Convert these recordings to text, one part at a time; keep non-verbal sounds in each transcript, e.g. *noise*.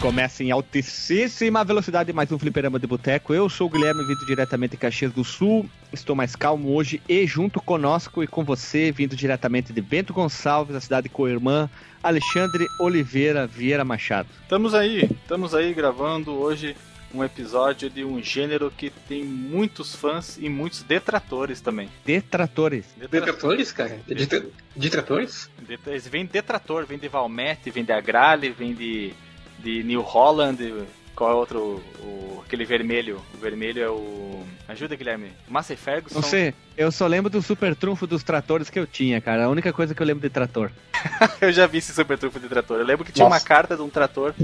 Começa em altíssima velocidade mais um fliperama de boteco. Eu sou o Guilherme, vindo diretamente de Caxias do Sul. Estou mais calmo hoje e junto conosco e com você, vindo diretamente de Bento Gonçalves, a cidade co-irmã, Alexandre Oliveira Vieira Machado. Estamos aí, estamos aí gravando hoje um episódio de um gênero que tem muitos fãs e muitos detratores também. Detratores. Detratores, cara? Detra- Detratores? Det- Eles vêm de detrator, vem de Valmete, vem de Agrale, vem de, de New Holland. Qual é outro? O, aquele vermelho. O vermelho é o. Ajuda, Guilherme. Massey Ferguson. Não sei, eu só lembro do super trunfo dos tratores que eu tinha, cara. A única coisa que eu lembro de trator. *laughs* Eu já vi esse super trunfo de trator. Eu lembro que tinha Nossa. uma carta de um trator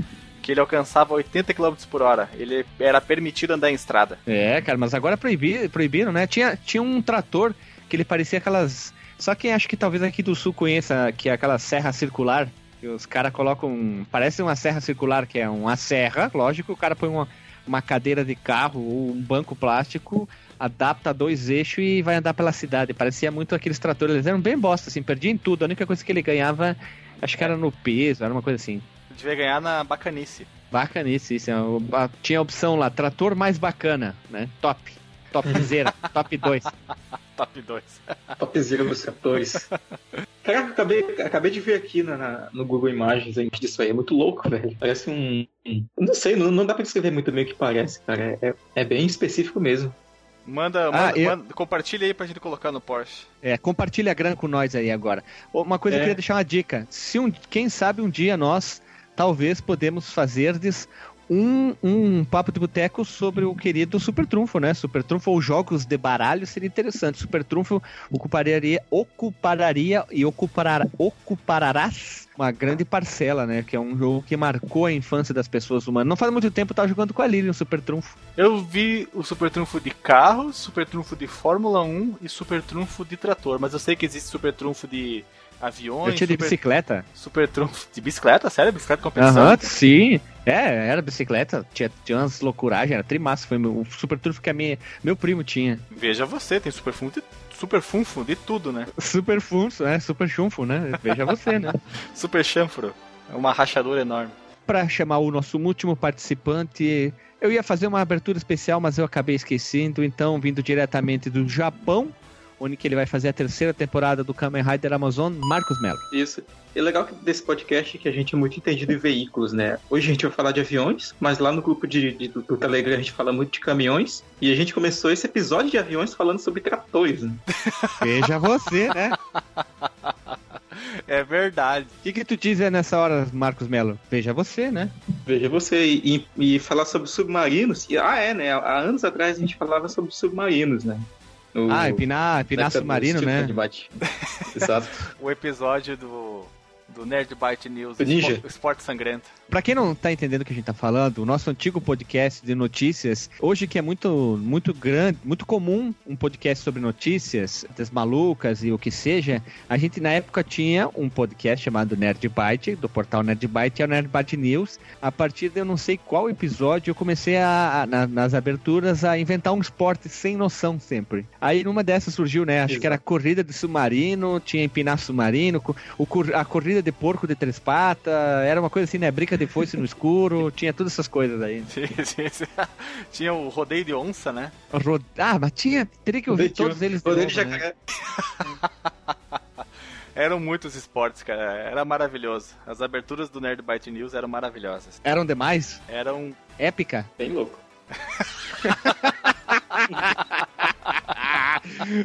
que ele alcançava 80 km por hora. Ele era permitido andar em estrada. É, cara, mas agora proibi, proibiram, né? Tinha, tinha um trator que ele parecia aquelas. Só quem acha que talvez aqui do sul conheça, que é aquela serra circular. Que os caras colocam. Parece uma serra circular, que é uma serra, lógico, o cara põe uma, uma cadeira de carro ou um banco plástico, adapta dois eixos e vai andar pela cidade. Parecia muito aqueles tratores, eles eram bem bosta, assim, perdia em tudo. A única coisa que ele ganhava, acho que era no peso, era uma coisa assim. Devia ganhar na bacanice. Bacanice, isso. é Tinha a opção lá, trator mais bacana, né? Top. Topzera, top 2. *laughs* Top 2. *laughs* Topzera dos tratores. Caraca, acabei, acabei de ver aqui na, na- no Google Imagens imagem disso aí. É muito louco, velho. Parece um. Não sei, não, não dá pra descrever muito bem o que parece, cara. É, é bem específico mesmo. Manda, Ah, manda, eu- manda- compartilha aí pra gente colocar no Porsche. É, compartilha a grana com nós aí agora. Uma coisa É. eu queria deixar uma dica. Se um, quem sabe um dia nós talvez podemos fazer um, um papo de boteco sobre o querido Super Trunfo, né? Super Trunfo ou jogos de baralho seria interessante. Super Trunfo ocuparia, ocuparia e ocupará, ocuparás uma grande parcela, né? Que é um jogo que marcou a infância das pessoas humanas. Não faz muito tempo eu tava jogando com a Lilian Super Trunfo. Eu vi o Super Trunfo de carro, Super Trunfo de Fórmula 1 e Super Trunfo de trator, mas eu sei que existe Super Trunfo de aviões, Eu tinha de super, bicicleta. super Trunfo de bicicleta, sério? Bicicleta competição? Aham, sim. É, era bicicleta, tinha, tinha umas loucuragens, era trimassa. Foi o super trunfo que a minha, meu primo tinha. Veja você, tem Super Funfo de, super funfo de tudo, né? Super funfo, né? Super chunfo, né? Veja você, né? *laughs* Super chanfro. É uma rachadura enorme. Pra chamar o nosso último participante, eu ia fazer uma abertura especial, mas eu acabei esquecendo. Então, vindo diretamente do Japão, onde que ele vai fazer a terceira temporada do Kamen Rider Amazon, Marcos Mello. Isso. E legal que desse podcast é que a gente é muito entendido em veículos, né? Hoje a gente vai falar de aviões, mas lá no grupo de, de- do, do Telegram a gente fala muito de caminhões. E a gente começou esse episódio de aviões falando sobre tratores, né? *laughs* Veja você, né? É verdade. O que, que tu diz nessa hora, Marcos Mello? Veja você, né? Veja você, e, e- e falar sobre submarinos. E, ah, é, né? Há anos atrás a gente falava sobre submarinos, né? No- Ah, empinar, empinar submarino, né? *laughs* Exato. O episódio do, do Nerd Byte News, Ninja. Esporte, Esporte Sangrento. Pra quem não tá entendendo o que a gente tá falando, o nosso antigo podcast de notícias, hoje que é muito, muito grande, muito comum um podcast sobre notícias, das malucas e o que seja, a gente na época tinha um podcast chamado Nerd Byte, do portal Nerd Byte, é o Nerd Byte News. A partir de eu não sei qual episódio, eu comecei a, a- na- nas aberturas a inventar um esporte sem noção sempre. Aí numa dessas surgiu, né, acho que era corrida de submarino, tinha empinar submarino, o a corrida de porco de três patas, era uma coisa assim, né, brinca de foice no escuro, *laughs* tinha todas essas coisas aí. *laughs* Tinha o rodeio de onça, né? Ro- Ah, mas tinha, teria que ouvir todos eles novo, de né? jacaré. *laughs* Eram muitos esportes, cara. Era maravilhoso. As aberturas do Nerd Byte News eram maravilhosas. Eram demais? Eram. Épica? Bem louco.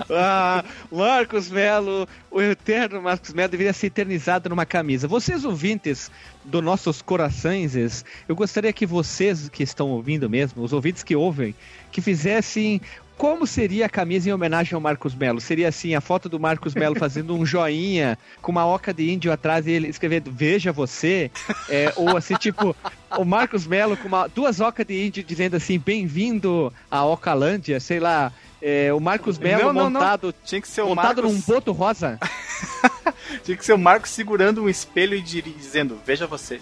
Ah, Marcos Melo, o eterno Marcos Melo deveria ser eternizado numa camisa. Vocês ouvintes dos nossos corações, eu gostaria que vocês que estão ouvindo mesmo, os ouvintes que ouvem, que fizessem como seria a camisa em homenagem ao Marcos Melo? Seria assim, a foto do Marcos Melo fazendo um joinha com uma oca de índio atrás e ele escrevendo Veja você, É, ou assim, tipo, o Marcos Melo com uma- duas ocas de índio dizendo assim, bem-vindo à Ocalândia, sei lá, é, o Marcos Melo Não, não, não. montado, Tinha que ser o montado Marcos. num boto rosa. *laughs* Tinha que ser o Marcos segurando um espelho e dizendo, veja você.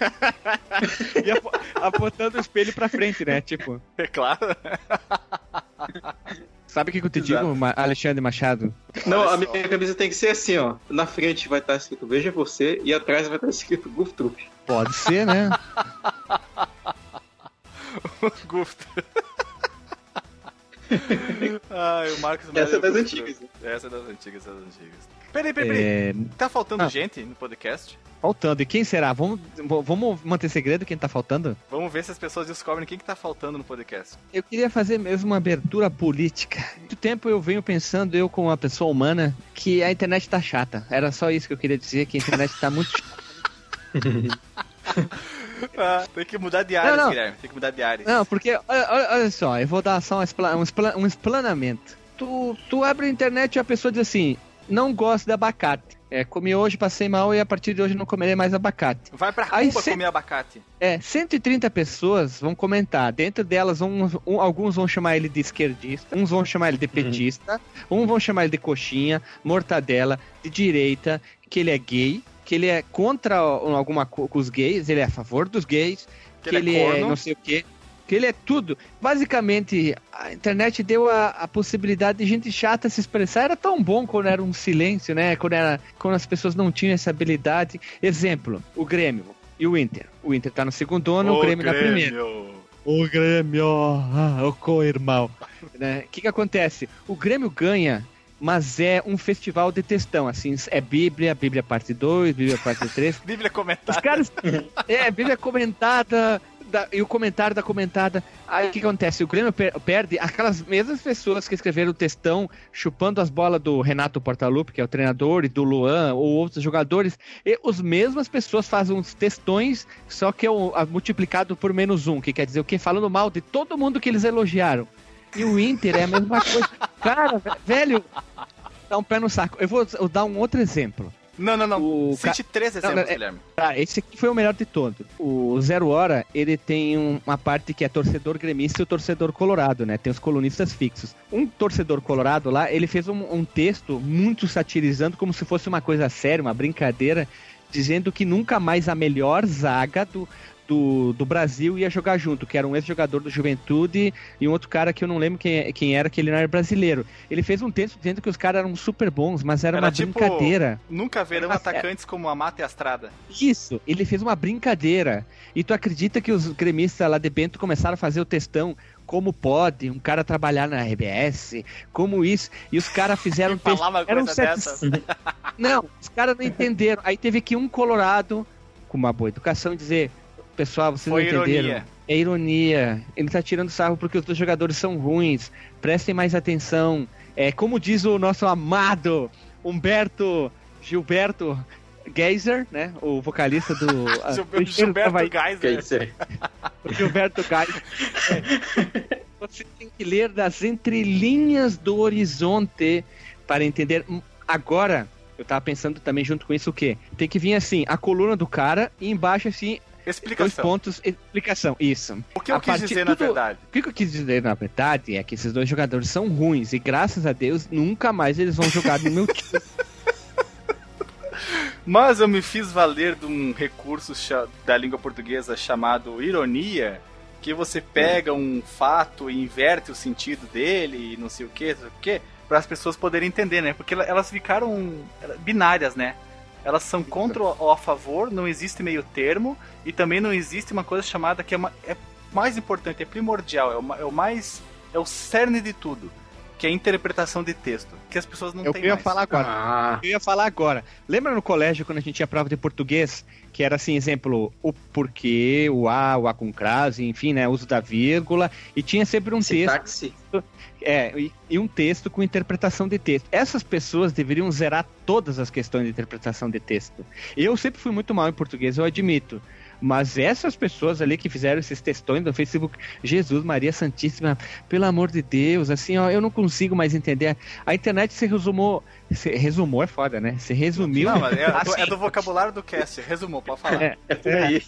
*laughs* e apo- apontando o espelho pra frente, né? Tipo, É claro. sabe o que, que eu te Exato. digo, Ma- Alexandre Machado? Não, a minha camisa tem que ser assim, ó. Na frente vai estar escrito Veja Você e atrás vai estar escrito Goof Troop. Pode ser, né? *laughs* Gusto. Ai, o Marcos Essa é das antigas. né? Essa é das antigas, essa é das antigas. Peraí, peraí, peraí. É, Tá faltando Ah. gente no podcast? faltando. E quem será? Vamos, vamos manter segredo quem tá faltando? Vamos ver se as pessoas descobrem quem que tá faltando no podcast. Eu queria fazer mesmo uma abertura política. Muito tempo eu venho pensando, eu como uma pessoa humana, que a internet tá chata. Era só isso que eu queria dizer, que a internet tá muito chata. *laughs* *laughs* *laughs* *laughs* Ah, tem que mudar de Não, não. Guilherme. Tem que mudar de áreas. Não, porque, olha, olha- só, eu vou dar só um, um, um explanamento. Tu, tu abre a internet e a pessoa diz assim, não gosto de abacate. É, comi hoje, passei mal e a partir de hoje não comerei mais abacate. Vai pra Aí Cuba comer abacate. É, 130 pessoas vão comentar. Dentro delas, uns- um- alguns vão chamar ele de esquerdista, uns vão chamar ele de petista, uns vão chamar ele de coxinha, mortadela, de direita, que ele é gay, que ele é contra alguma os gays, ele é a favor dos gays, Que que, ele ele é é, não sei o quê. Que ele é tudo. Basicamente, a internet deu a, a possibilidade de gente chata se expressar. Era tão bom quando era um silêncio, né? Quando, era, quando as pessoas não tinham essa habilidade. Exemplo, o Grêmio e o Inter. O Inter tá no segundo ano, o Grêmio, na primeira. O Grêmio, ah, o co-irmão. Né? O que que acontece? O Grêmio ganha, mas é um festival de textão, assim, é Bíblia, Bíblia parte 2, Bíblia parte *laughs* 3. Bíblia Os comentada. caras. É, Bíblia comentada. da- e o comentário da comentada. Aí o que acontece? O Grêmio per- perde aquelas mesmas pessoas que escreveram o textão chupando as bolas do Renato Portaluppi, que é o treinador, e do Luan, ou outros jogadores. E as mesmas pessoas fazem uns textões, só que é multiplicado por menos um, que quer dizer o quê? Falando mal de todo mundo que eles elogiaram. E o Inter é a mesma coisa. Cara, ve- velho, dá um pé no saco. Eu vou eu dar um outro exemplo. Não, não, não. O Cite três Não, exemplos, não, é- Guilherme. Tá, esse aqui foi o melhor de todos. O Zero Hora, ele tem um- uma parte que é torcedor gremista e o torcedor colorado, né? Tem os colunistas fixos. Um torcedor colorado lá, ele fez um, um texto muito satirizando, como se fosse uma coisa séria, uma brincadeira, dizendo que nunca mais a melhor zaga do, do, do Brasil ia jogar junto, que era um ex-jogador do Juventude e um outro cara que eu não lembro quem, quem era, que ele não era brasileiro. Ele fez um texto dizendo que os caras eram super bons, mas era, Era uma tipo- brincadeira. Nunca verão Mas é- atacantes como a Mata e a Estrada. Isso, ele fez uma brincadeira. E tu acredita que os gremistas lá de Bento começaram a fazer o textão? Como pode um cara trabalhar na RBS? Como isso? E os caras fizeram *laughs* um texto. Eram sete- dessas. Não, os caras não entenderam. Aí teve que um colorado, com uma boa educação, dizer: Pessoal, vocês Foi não entenderam. ironia. É ironia. Ele tá tirando sarro porque os dois jogadores são ruins. Prestem mais atenção. É como diz o nosso amado Humberto Gilberto Geyser, né? O vocalista do. a- *laughs* Gilberto, Engenheiros do Gilberto. O Geyser. É. Você tem que ler das entrelinhas do horizonte para entender. Agora, eu tava pensando também junto com isso o quê? Tem que vir assim, a coluna do cara e embaixo assim, dois Explicação. pontos, explicação. Isso. O que eu A quis dizer, na tudo- verdade? O que eu quis dizer, na verdade, é que esses dois jogadores são ruins e graças a Deus nunca mais eles vão jogar no meu *laughs* time. Mas eu me fiz valer de um recurso da língua portuguesa chamado ironia, que você pega um fato e inverte o sentido dele e não sei o que, não sei o que, para as pessoas poderem entender, né? Porque ela- elas ficaram binárias, né? Elas são contra ou a favor, não existe meio termo e também não existe uma coisa chamada que é, uma- é mais importante, é primordial, é o, é o mais é o cerne de tudo, que é a interpretação de texto, que as pessoas não Eu têm ia mais. falar agora. Ah, Eu ia falar agora. Lembra no colégio quando a gente tinha prova de português, que era assim, exemplo, o porquê, o a, o a com crase, enfim, né, uso da vírgula, e tinha sempre um texto, é, e, e um texto com interpretação de texto. Essas pessoas deveriam zerar todas as questões de interpretação de texto. Eu sempre fui muito mal em português, eu admito. Mas essas pessoas ali que fizeram esses textões no Facebook, Jesus, Maria Santíssima, pelo amor de Deus, assim, ó, eu não consigo mais entender. A internet se resumou. Se, resumou é foda, né? Se resumiu. Não, mas é, do, *laughs* assim, é do vocabulário do cast. Resumou, pode falar. É. É por aí.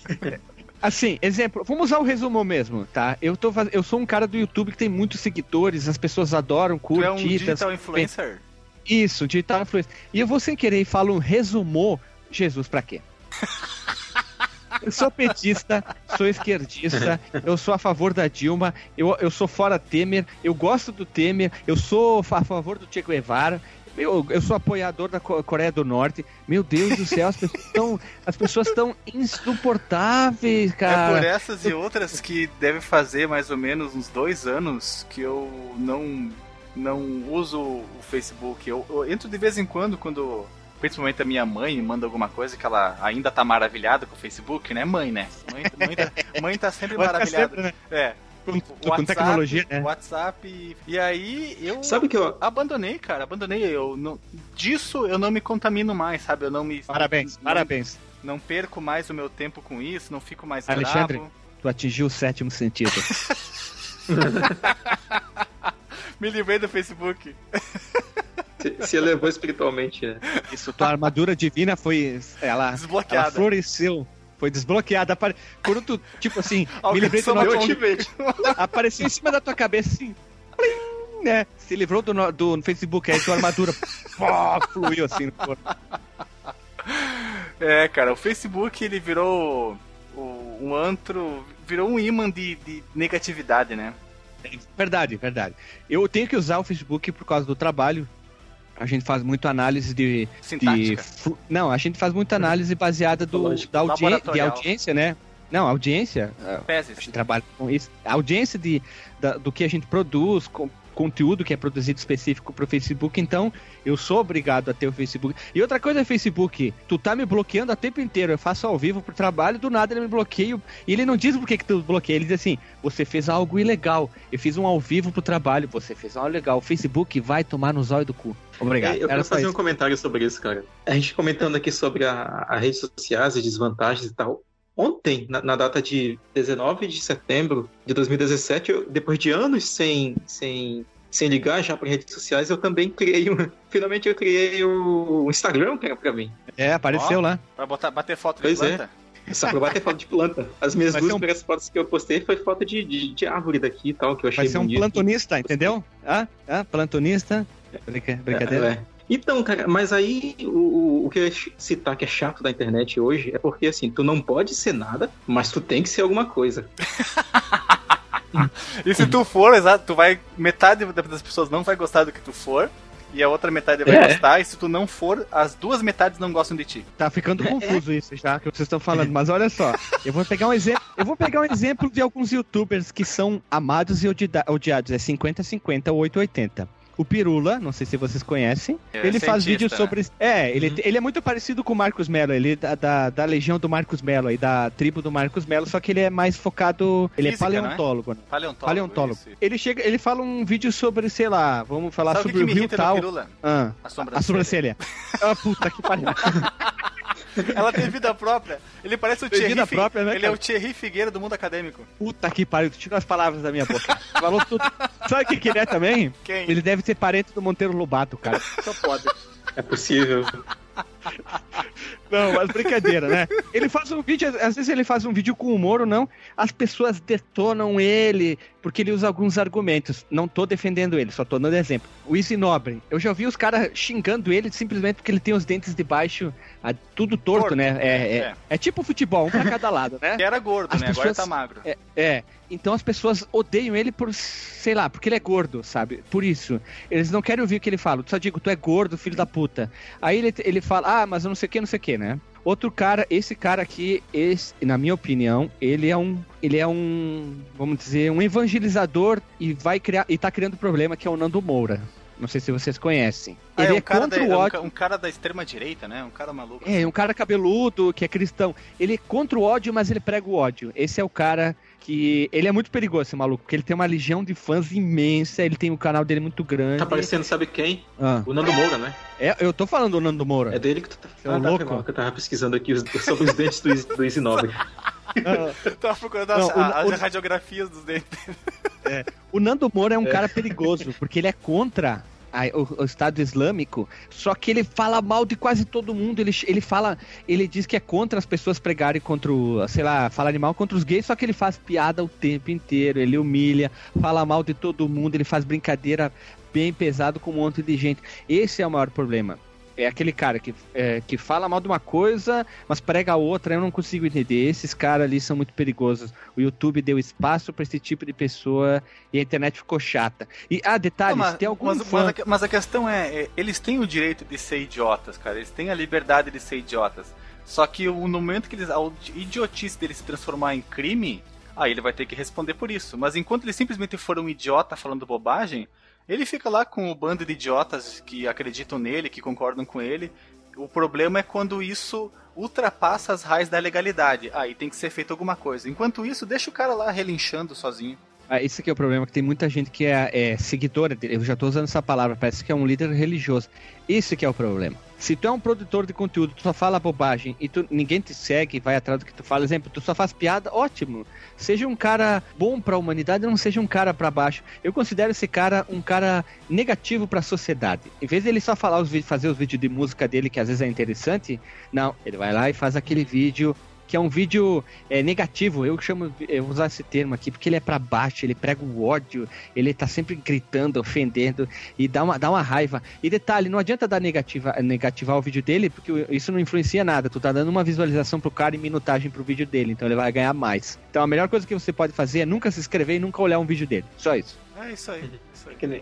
Assim, exemplo, vamos usar o resumo mesmo, tá? Eu, tô, faz- eu sou um cara do YouTube que tem muitos seguidores, as pessoas adoram, Tu curtem. é um digital influencer? Isso, digital influencer. E eu vou sem querer e falo um resumô, Jesus pra quê? *laughs* Eu sou petista, sou esquerdista, eu sou a favor da Dilma, eu, eu sou fora Temer, eu gosto do Temer, eu sou a favor do Che Guevara, Eu, eu sou apoiador da Coreia do Norte. Meu Deus do céu, as pessoas estão, as pessoas estão insuportáveis, cara. É por essas e outras que deve fazer mais ou menos uns dois anos que eu não, não uso o Facebook. Eu, eu entro de vez em quando, quando principalmente a minha mãe manda alguma coisa que ela ainda tá maravilhada com o Facebook, né? Mãe, né? Mãe, mãe, tá, mãe tá sempre *laughs* maravilhada. Sempre, né? É com, WhatsApp, com tecnologia, né? WhatsApp. E aí eu. Sabe que eu. Abandonei, cara. Abandonei. Eu não, disso eu não me contamino mais, sabe? Eu não me. Parabéns, não, parabéns. Não perco mais o meu tempo com isso, não fico mais Alexandre, bravo. tu atingiu o sétimo sentido. *laughs* *laughs* me livrei do Facebook. Se, se elevou espiritualmente, né? Isso, tua armadura divina foi. Ela, Desbloqueada. ela floresceu foi desbloqueada. Quando tu, tipo assim, *laughs* me livrei do notification, *laughs* apareceu em cima da tua cabeça assim, plim, né? Se livrou do, do Facebook, aí tua armadura *laughs* pô, fluiu assim no corpo. É, cara, o Facebook ele virou um antro, virou um imã de, de negatividade, né? Verdade, verdade. Eu tenho que usar o Facebook por causa do trabalho, a gente faz muito análise de. de não, a gente faz muita análise baseada do, da audi de audiência, né? Não, audiência. Peses. A gente trabalha com isso. A audiência de, da, do que a gente produz, com, conteúdo que é produzido específico pro Facebook, então eu sou obrigado a ter o Facebook. E outra coisa é Facebook, tu tá me bloqueando o tempo inteiro, eu faço ao vivo pro trabalho, do nada ele me bloqueia, e ele não diz por que que tu bloqueia, ele diz assim, você fez algo ilegal, eu fiz um ao vivo pro trabalho, você fez algo legal, o Facebook vai tomar no zóio do cu. Obrigado. É, eu quero fazer um comentário sobre isso, cara. A gente comentando aqui sobre a, a redes sociais e desvantagens e tal. Ontem, na, na, data de 19 de setembro de 2017, eu, depois de anos sem, sem, sem ligar já para redes sociais, eu também criei um. *laughs* Finalmente eu criei o Instagram, cara, pra mim. É, apareceu lá. Pra botar, bater foto pois de planta? É. Só pra bater foto de planta. As minhas Vai duas um... primeiras fotos que eu postei foi foto de, de, de, árvore daqui e tal, que eu achei Vai ser um plantonista, entendeu? Ah, ah, plantonista. Brincadeira. É, é. Então, cara, mas aí o, o que eu ia citar que é chato da internet hoje é porque assim, tu não pode ser nada, mas tu tem que ser alguma coisa. *laughs* e se tu for, exato, tu vai. Metade das pessoas não vai gostar do que tu for. E a outra metade vai é. gostar, e se tu não for, as duas metades não gostam de ti. Tá ficando confuso isso já que vocês estão falando, mas olha só, eu vou pegar um exemplo, eu vou pegar um exemplo de alguns youtubers que são amados e odiados, é 50 50 ou 880. O Pirula, não sei se vocês conhecem, é, ele faz vídeos sobre. Né? É, ele, uhum. ele é muito parecido com o Marcos Mello, ele é da, da, da legião do Marcos Mello aí, da tribo do Marcos Mello, só que ele é mais focado. Ele Física, é paleontólogo. Né? Paleontólogo. Paleontólogo. Ele chega, ele fala um vídeo sobre, sei lá, vamos falar Sabe sobre o Rio tal. Ah, a sobrancelha. A sobrancelha. ah, puta que pariu. *laughs* Ela tem vida própria. Ele parece o Thierry. Vida própria, né, Ele é o Thierry Figueira do mundo acadêmico. Puta que pariu, tu tirou as palavras da minha boca. Falou tudo. Sabe o que, que ele é também? Quem? Ele deve ser parente do Monteiro Lobato, cara. Só pode. É possível. *laughs* Não, mas brincadeira, né? Ele faz um vídeo, às vezes ele faz um vídeo com humor ou não, as pessoas detonam ele, porque ele usa alguns argumentos. Não tô defendendo ele, só tô dando exemplo. O Easy Nobre, eu já ouvi os caras xingando ele simplesmente porque ele tem os dentes de baixo tudo torto, torto né? É, é, é. é, tipo futebol, um pra cada lado, né? Ele era gordo, as né? Pessoas, Agora tá magro. É, é, então as pessoas odeiam ele por, sei lá, porque ele é gordo, sabe? Por isso. Eles não querem ouvir o que ele fala. Só digo, tu é gordo, filho da puta. Aí ele, ele fala, ah, mas eu não sei o que, não sei o que, né? Outro cara, esse cara aqui, esse, na minha opinião, ele é um, ele é um, vamos dizer, um evangelizador e vai criar e tá criando problema que é o Nando Moura. Não sei se vocês conhecem. Ah, ele é, um é contra da, o ódio. Um cara da extrema direita, né? Um cara maluco. É, um cara cabeludo, que é cristão. Ele é contra o ódio, mas ele prega o ódio. Esse é o cara que. Ele é muito perigoso, esse maluco, porque ele tem uma legião de fãs imensa, ele tem o um canal dele muito grande. Tá parecendo, sabe quem? Ah. O Nando Moura, né? É, eu tô falando do Nando Moura. É dele que tu tá. É ah, tá louco. que eu tava pesquisando aqui sobre os dentes do, do Easy Nobre. Tava procurando as, Não, o, as, radiografias dos dentes. É, o Nando Moura é um é. cara perigoso, porque ele é contra o, o, Estado Islâmico, só que ele fala mal de quase todo mundo. Ele, ele fala, ele diz que é contra as pessoas pregarem contra, o, sei lá, falarem mal contra os gays, só que ele faz piada o tempo inteiro, ele humilha, fala mal de todo mundo, ele faz brincadeira bem pesado com um monte de gente. Esse é o maior problema. É aquele cara que, é, que fala mal de uma coisa, mas prega a outra, eu não consigo entender. Esses caras ali são muito perigosos. O YouTube deu espaço para esse tipo de pessoa e a internet ficou chata. E, ah, detalhes, Não, mas, tem algum mas, fã... mas, a, mas a questão é, é, eles têm o direito de ser idiotas, cara. Eles têm a liberdade de ser idiotas. Só que o, no momento que eles. A idiotice deles se transformar em crime, aí ele vai ter que responder por isso. Mas enquanto ele simplesmente for um idiota falando bobagem, ele fica lá com o bando de idiotas que acreditam nele, que concordam com ele. O problema é quando isso ultrapassa as raias da legalidade. Aí tem que ser feito alguma coisa. Enquanto isso, deixa o cara lá relinchando sozinho. Ah, esse aqui é o problema, que tem muita gente que é, é seguidora dele. Eu já estou usando essa palavra, parece que é um líder religioso. Isso que é o problema. Se tu é um produtor de conteúdo, tu só fala bobagem e tu, ninguém te segue, vai atrás do que tu fala, exemplo, tu só faz piada, ótimo. Seja um cara bom para a humanidade, não seja um cara para baixo. Eu considero esse cara um cara negativo para a sociedade. Em vez dele só falar os vídeos, fazer os vídeos de música dele que às vezes é interessante, não, ele vai lá e faz aquele vídeo que é um vídeo é, negativo. Eu chamo, eu vou usar esse termo aqui porque ele é para baixo, ele prega o ódio, ele tá sempre gritando, ofendendo e dá uma, dá uma raiva. E detalhe, não adianta dar negativa, negativar o vídeo dele, porque isso não influencia nada. Tu tá dando uma visualização pro cara e minutagem pro vídeo dele, então ele vai ganhar mais. Então a melhor coisa que você pode fazer é nunca se inscrever e nunca olhar um vídeo dele. Só isso. É isso aí. *laughs*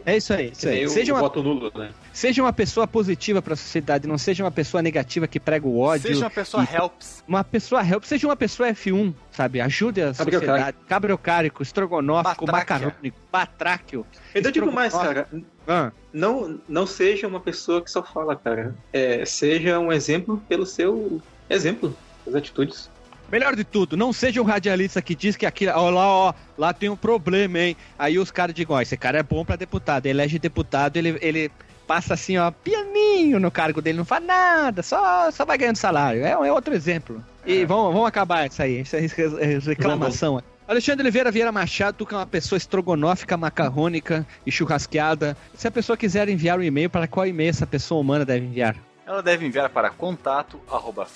É isso aí. Isso aí. Seja, uma, voto nulo, né? seja uma pessoa positiva para a sociedade, não seja uma pessoa negativa que prega o ódio. Seja uma pessoa e, helps. Uma pessoa helps, seja uma pessoa F1, sabe? Ajude a sociedade. Cabriocárico, estrogonófico, macarônico, batráquio. Eu digo mais, cara. Ah. Não, não seja uma pessoa que só fala, cara. É, seja um exemplo pelo seu exemplo, as atitudes. Melhor de tudo, não seja um radialista que diz que aqui, ó, lá, ó, lá tem um problema, hein? Aí os caras digam, ó, esse cara é bom para deputado, elege deputado, ele, ele passa assim, ó, pianinho no cargo dele, não faz nada, só, só vai ganhando salário. É, é outro exemplo. E é. vamos, vamos acabar isso aí, é reclamação. Alexandre Oliveira Vieira Machado, tu que é uma pessoa estrogonófica, macarrônica e churrasqueada. Se a pessoa quiser enviar um e-mail, para qual e-mail essa pessoa humana deve enviar? Ela deve enviar para contato arroba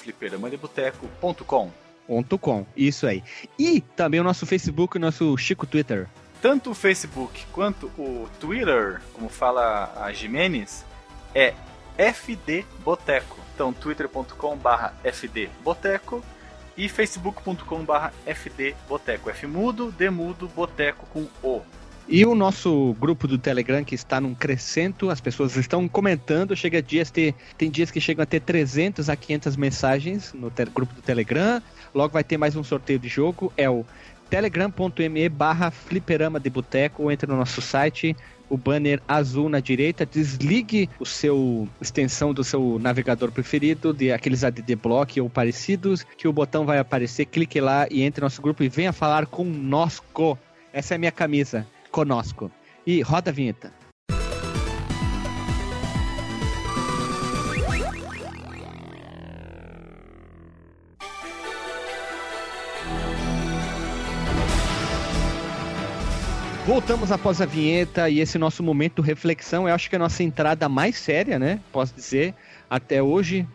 Com. Isso aí. E também o nosso Facebook o nosso Chico Twitter. Tanto o Facebook quanto o Twitter, como fala a Jimenez, é FD Boteco. Então, twitter.com/barra FD Boteco e facebook.com/barra FD Boteco. F mudo, D mudo, Boteco com O. E o nosso grupo do Telegram que está num crescento, as pessoas estão comentando, chega dias ter, tem dias que chegam a ter 300 a 500 mensagens no grupo do Telegram. Logo vai ter mais um sorteio de jogo, é o telegram.me barra fliperama de boteco entre no nosso site, o banner azul na direita, desligue o seu extensão do seu navegador preferido, de aqueles ADD Block ou parecidos, que o botão vai aparecer, clique lá e entre no nosso grupo e venha falar conosco. Essa é a minha camisa conosco. E roda a vinheta. Voltamos após a vinheta e esse nosso momento reflexão, eu acho que é a nossa entrada mais séria, né? Posso dizer, até hoje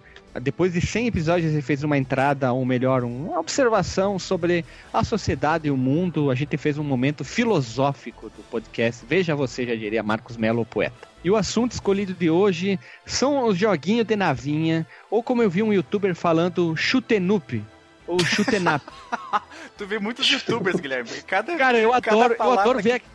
depois de 100 episódios, ele fez uma entrada, ou melhor, uma observação sobre a sociedade e o mundo. A gente fez um momento filosófico do podcast. Veja você, já diria Marcos Melo, o poeta. E o assunto escolhido de hoje são os joguinhos de navinha, ou como eu vi um youtuber falando, chutenup, ou chutenap. *laughs* tu vê muitos youtubers, Guilherme. Cada, Cara, eu adoro, eu adoro ver. Que...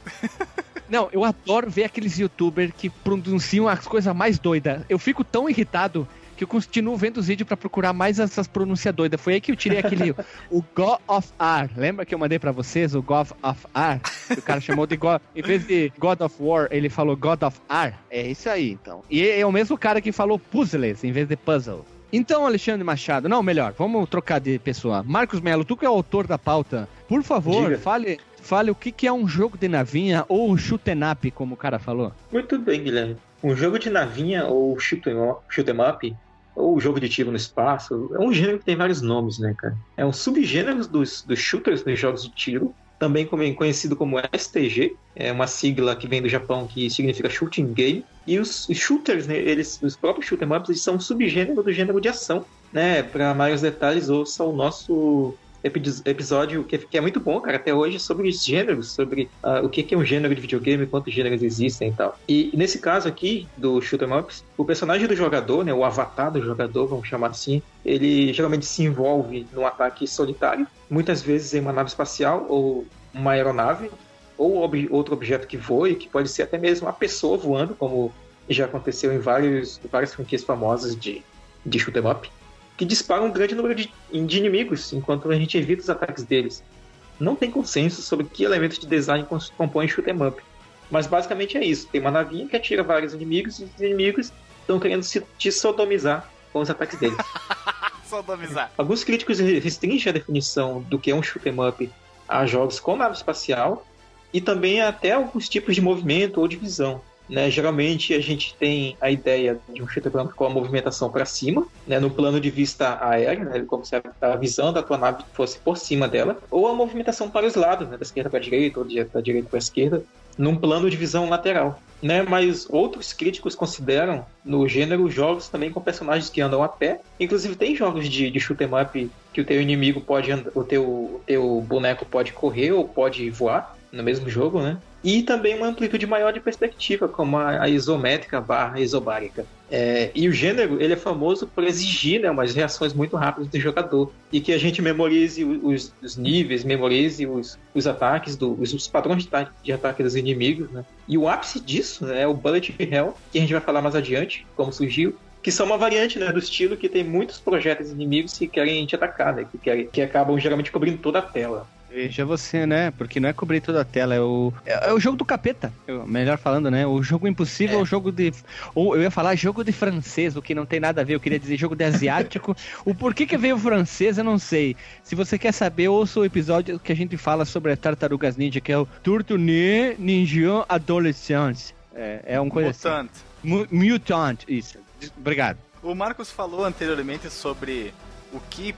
Não, eu adoro ver aqueles youtubers que pronunciam as coisas mais doidas. Eu fico tão irritado que eu continuo vendo os vídeos para procurar mais essas pronúncias doidas. Foi aí que eu tirei aquele. o God of R. Lembra que eu mandei para vocês o God of R? o cara chamou de God. Em vez de God of War, ele falou God of R. É isso aí, então. E é o mesmo cara que falou puzzles em vez de puzzle. Então, Alexandre Machado, não, melhor, vamos trocar de pessoa. Marcos Melo, tu que é o autor da pauta, por favor, fale, fale o que, que é um jogo de navinha ou um shoot up, como o cara falou. Muito bem, Guilherme. Um jogo de navinha ou shoot 'em up ou jogo de tiro no espaço, é um gênero que tem vários nomes, né, cara? É um subgênero dos, dos shooters, dos jogos de tiro, também conhecido como STG, é uma sigla que vem do Japão que significa Shooting Game. E os, shooters, né, eles, os próprios shoot'em ups, eles são um subgênero do gênero de ação. Né? Para maiores detalhes, ouça o nosso episódio que, que, é muito bom, cara, até hoje, sobre os gêneros, sobre uh, o que, que é um gênero de videogame, quantos gêneros existem e tal. E nesse caso aqui, do Shoot'em Ups, o personagem do jogador, né, o avatar do jogador, vamos chamar assim, ele geralmente se envolve num ataque solitário, muitas vezes em uma nave espacial ou uma aeronave, ou ob outro objeto que voe, que pode ser até mesmo uma pessoa voando, como já aconteceu em vários, várias franquias famosas de, de shoot'em up, que disparam um grande número de, de inimigos, enquanto a gente evita os ataques deles. Não tem consenso sobre que elementos de design compõem shoot'em up, mas basicamente é isso. Tem uma navinha que atira vários inimigos e os inimigos estão querendo se te sodomizar com os ataques deles. *laughs* sodomizar. Alguns críticos restringem a definição do que é um shoot'em up a jogos com nave espacial e também até alguns tipos de movimento ou de visão. Né? Geralmente a gente tem a ideia de um shooter com a movimentação para cima, né? no plano de vista aéreo, né? como se a visão da tua nave fosse por cima dela, ou a movimentação para os lados, né? da esquerda para a direita ou da direita para a esquerda, num plano de visão lateral. Né, mas outros críticos consideram no gênero jogos também com personagens que andam a pé. Inclusive tem jogos de, de shoot 'em up que o teu inimigo pode andar, o teu, o teu boneco pode correr ou pode voar no mesmo jogo, né? E também uma amplitude maior de perspectiva, como a, isométrica barra isobárica. É, e o gênero, ele é famoso por exigir né, umas reações muito rápidas do jogador. E que a gente memorize os, os níveis, memorize os, os ataques, do, os, os padrões de, de, ataque dos inimigos, né? E o ápice disso né, é o Bullet Hell, que a gente vai falar mais adiante, como surgiu, que são uma variante né, do estilo que tem muitos projetos inimigos que querem te atacar, né, que, querem, que acabam geralmente cobrindo toda a tela. Veja você, né? Porque não é cobrir toda a tela, é o, é, é o jogo do capeta. Eu, melhor falando, né? O jogo impossível, é. o jogo de. Ou eu ia falar jogo de francês, o que não tem nada a ver. Eu queria dizer jogo de asiático. *laughs* o porquê que veio francês, eu não sei. Se você quer saber, ouça o episódio que a gente fala sobre tartarugas ninja, que é o Tourtune Ninja Adolescence. É, é um coisa Mutant. assim. Mutant, isso. Obrigado. O Marcos falou anteriormente sobre o que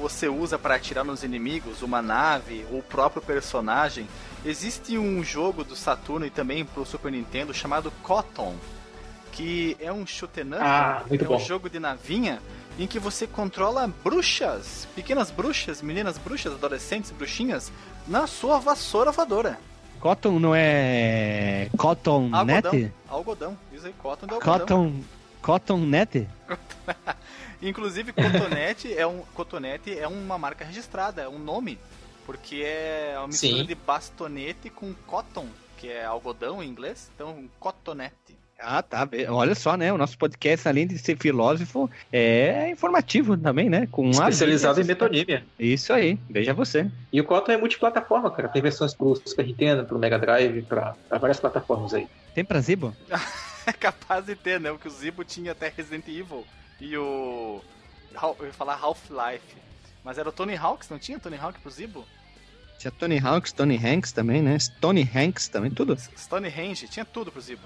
você usa para atirar nos inimigos, uma nave, ou o próprio personagem. Existe um jogo do Saturno e também pro Super Nintendo chamado Cotton, que é um shoot'em up, ah, é bom. um jogo de navinha em que você controla bruxas, pequenas bruxas, meninas bruxas, adolescentes bruxinhas, na sua vassoura voadora. Cotton não é Cotton algodão, Net? Algodão, isso aí, Cotton do algodão. Cotton, Cotton Net? *laughs* Inclusive, Cotonete é, um, Cotonete é uma marca registrada, é um nome, porque é uma mistura Sim. de bastonete com cotton, que é algodão em inglês, então cotonete. Ah, tá. Olha só, né? O nosso podcast, além de ser filósofo, é informativo também, né? Com Especializado em metonímia. Isso aí, veja você. E o Cotton é multiplataforma, cara. Tem versões pro Super Nintendo, pro Mega Drive, pra, pra várias plataformas aí. Tem pra Zibo? é *laughs* capaz de ter, né? Porque o Zibo tinha até Resident Evil e o. Eu ia falar Half-Life. Mas era o Tony Hawks, não tinha Tony Hawk pro Zibo? Tinha Tony Hawks, Tony Hanks também, né? Tony Hanks também, tudo. Tony Range, tinha tudo pro Zibo.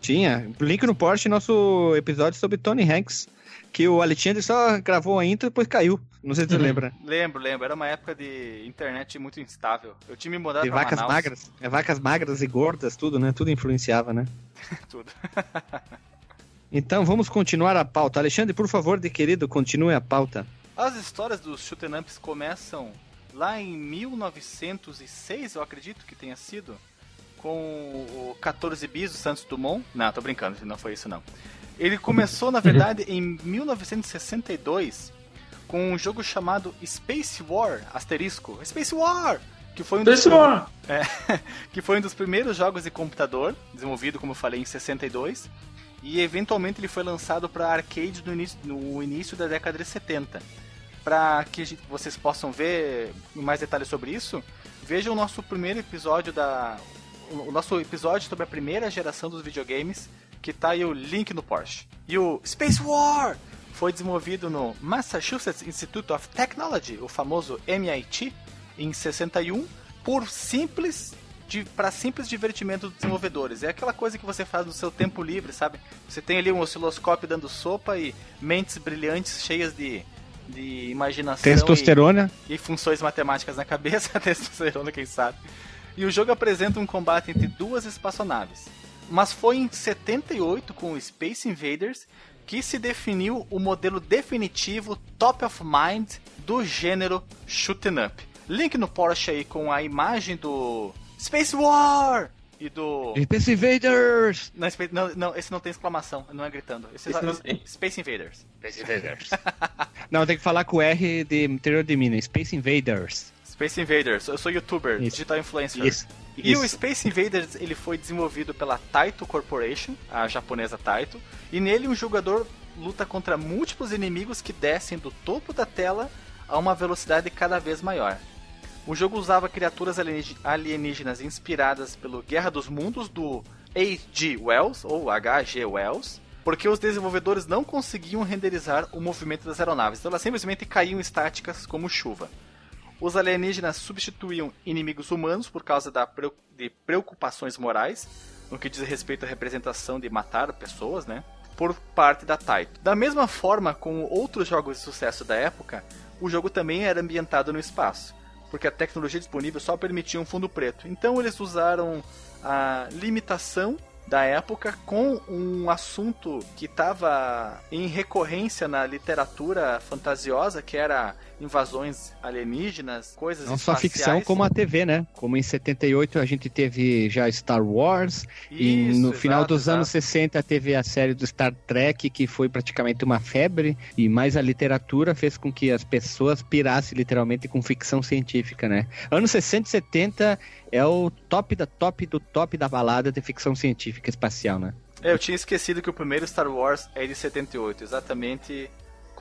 Tinha. Link no post nosso episódio sobre Tony Hanks. Que o Alexandre só gravou a intro e depois caiu. Não sei se você uhum. lembra. Lembro, lembro. Era uma época de internet muito instável. Eu tinha me mudado de pra vacas Manaus. magras. É, vacas magras e gordas, tudo, né? Tudo influenciava, né? *laughs* tudo. *laughs* Então vamos continuar a pauta. Alexandre, por favor, de querido, continue a pauta. As histórias dos shoot'em ups começam lá em 1906, eu acredito que tenha sido, com o 14 bis do Santos Dumont. Não, tô brincando, não foi isso não. Ele começou, na verdade, em 1962 com um jogo chamado Space War, asterisco, Space War, que foi um dos, *laughs* é, *laughs* que foi um dos primeiros jogos de computador, desenvolvido, como eu falei, em 62 e eventualmente ele foi lançado para arcade no início, no início da década de 70. Para que vocês possam ver mais detalhes sobre isso, vejam o nosso primeiro episódio da o nosso episódio sobre a primeira geração dos videogames, que tá aí o link no Porsche. E o Space War foi desenvolvido no Massachusetts Institute of Technology, o famoso MIT, em 61, por simples para simples divertimento dos desenvolvedores. É aquela coisa que você faz no seu tempo livre, sabe? Você tem ali um osciloscópio dando sopa e mentes brilhantes cheias de, de imaginação. Testosterona. E, e funções matemáticas na cabeça, *laughs* testosterona, quem sabe. E o jogo apresenta um combate entre duas espaçonaves. Mas foi em 78 com o Space Invaders que se definiu o modelo definitivo top of mind do gênero shoot'em up. Link no Porsche aí com a imagem do Space War e do Space Invaders! Não, Space- não, não, esse não tem exclamação, não é gritando. Esse Esse só- não. Space Invaders. Space Invaders. *laughs* Não, tem que falar com o R de interior de Minas. Space Invaders. Space Invaders. Eu sou youtuber, Isso. digital influencer. Isso. E o Isso. Space Invaders ele foi desenvolvido pela Taito Corporation, a japonesa Taito, e nele um jogador luta contra múltiplos inimigos que descem do topo da tela a uma velocidade cada vez maior. O jogo usava criaturas alienígenas inspiradas pelo Guerra dos Mundos do H.G. Wells, ou H.G. Wells, porque os desenvolvedores não conseguiam renderizar o movimento das aeronaves, então elas simplesmente caíam estáticas como chuva. Os alienígenas substituíam inimigos humanos por causa da de preocupações morais, no que diz respeito à representação de matar pessoas, né? Por parte da Taito. Da mesma forma como outros jogos de sucesso da época, o jogo também era ambientado no espaço, porque a tecnologia disponível só permitia um fundo preto. Então eles usaram a limitação da época com um assunto que estava em recorrência na literatura fantasiosa, que era invasões alienígenas, coisas Não só espaciais. ficção, como a TV, né? Como em 78 a gente teve já Star Wars, e Isso, no final exato, dos anos exato. 60 teve a série do Star Trek, que foi praticamente uma febre, e mais a literatura fez com que as pessoas pirassem literalmente com ficção científica, né? Anos 60 e 70 é o top da top do top da balada de ficção científica espacial, né? É, eu tinha esquecido que o primeiro Star Wars é de 78, exatamente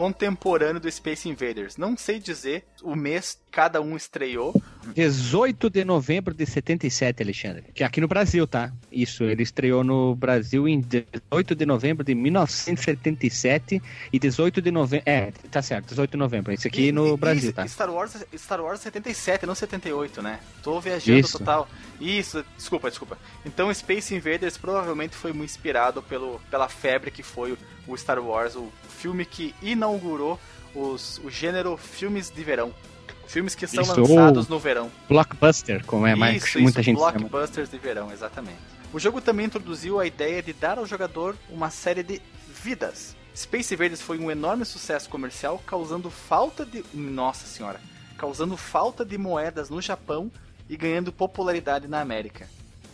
contemporâneo do Space Invaders. Não sei dizer o mês cada um estreou. 18 de novembro de 77, Alexandre. Que é aqui no Brasil, tá? Isso, ele estreou no Brasil em 18 de novembro de 1977 e 18 de novembro. É, tá certo, 18 de novembro. Isso aqui E- no e- Brasil, e tá? Star Wars, Star Wars 77, não 78, né? Tô viajando Isso. total. Isso, desculpa, desculpa. Então Space Invaders provavelmente foi muito inspirado pelo, pela febre que foi o, Star Wars, o filme que inaugurou os, o gênero filmes de verão. Filmes que são Isso, lançados no verão. Blockbuster, como é mais isso, muita isso, gente chama. blockbusters de verão, exatamente. O jogo também introduziu a ideia de dar ao jogador uma série de vidas. Space Invaders foi um enorme sucesso comercial, causando falta de. Nossa senhora! Causando falta de moedas no Japão e ganhando popularidade na América.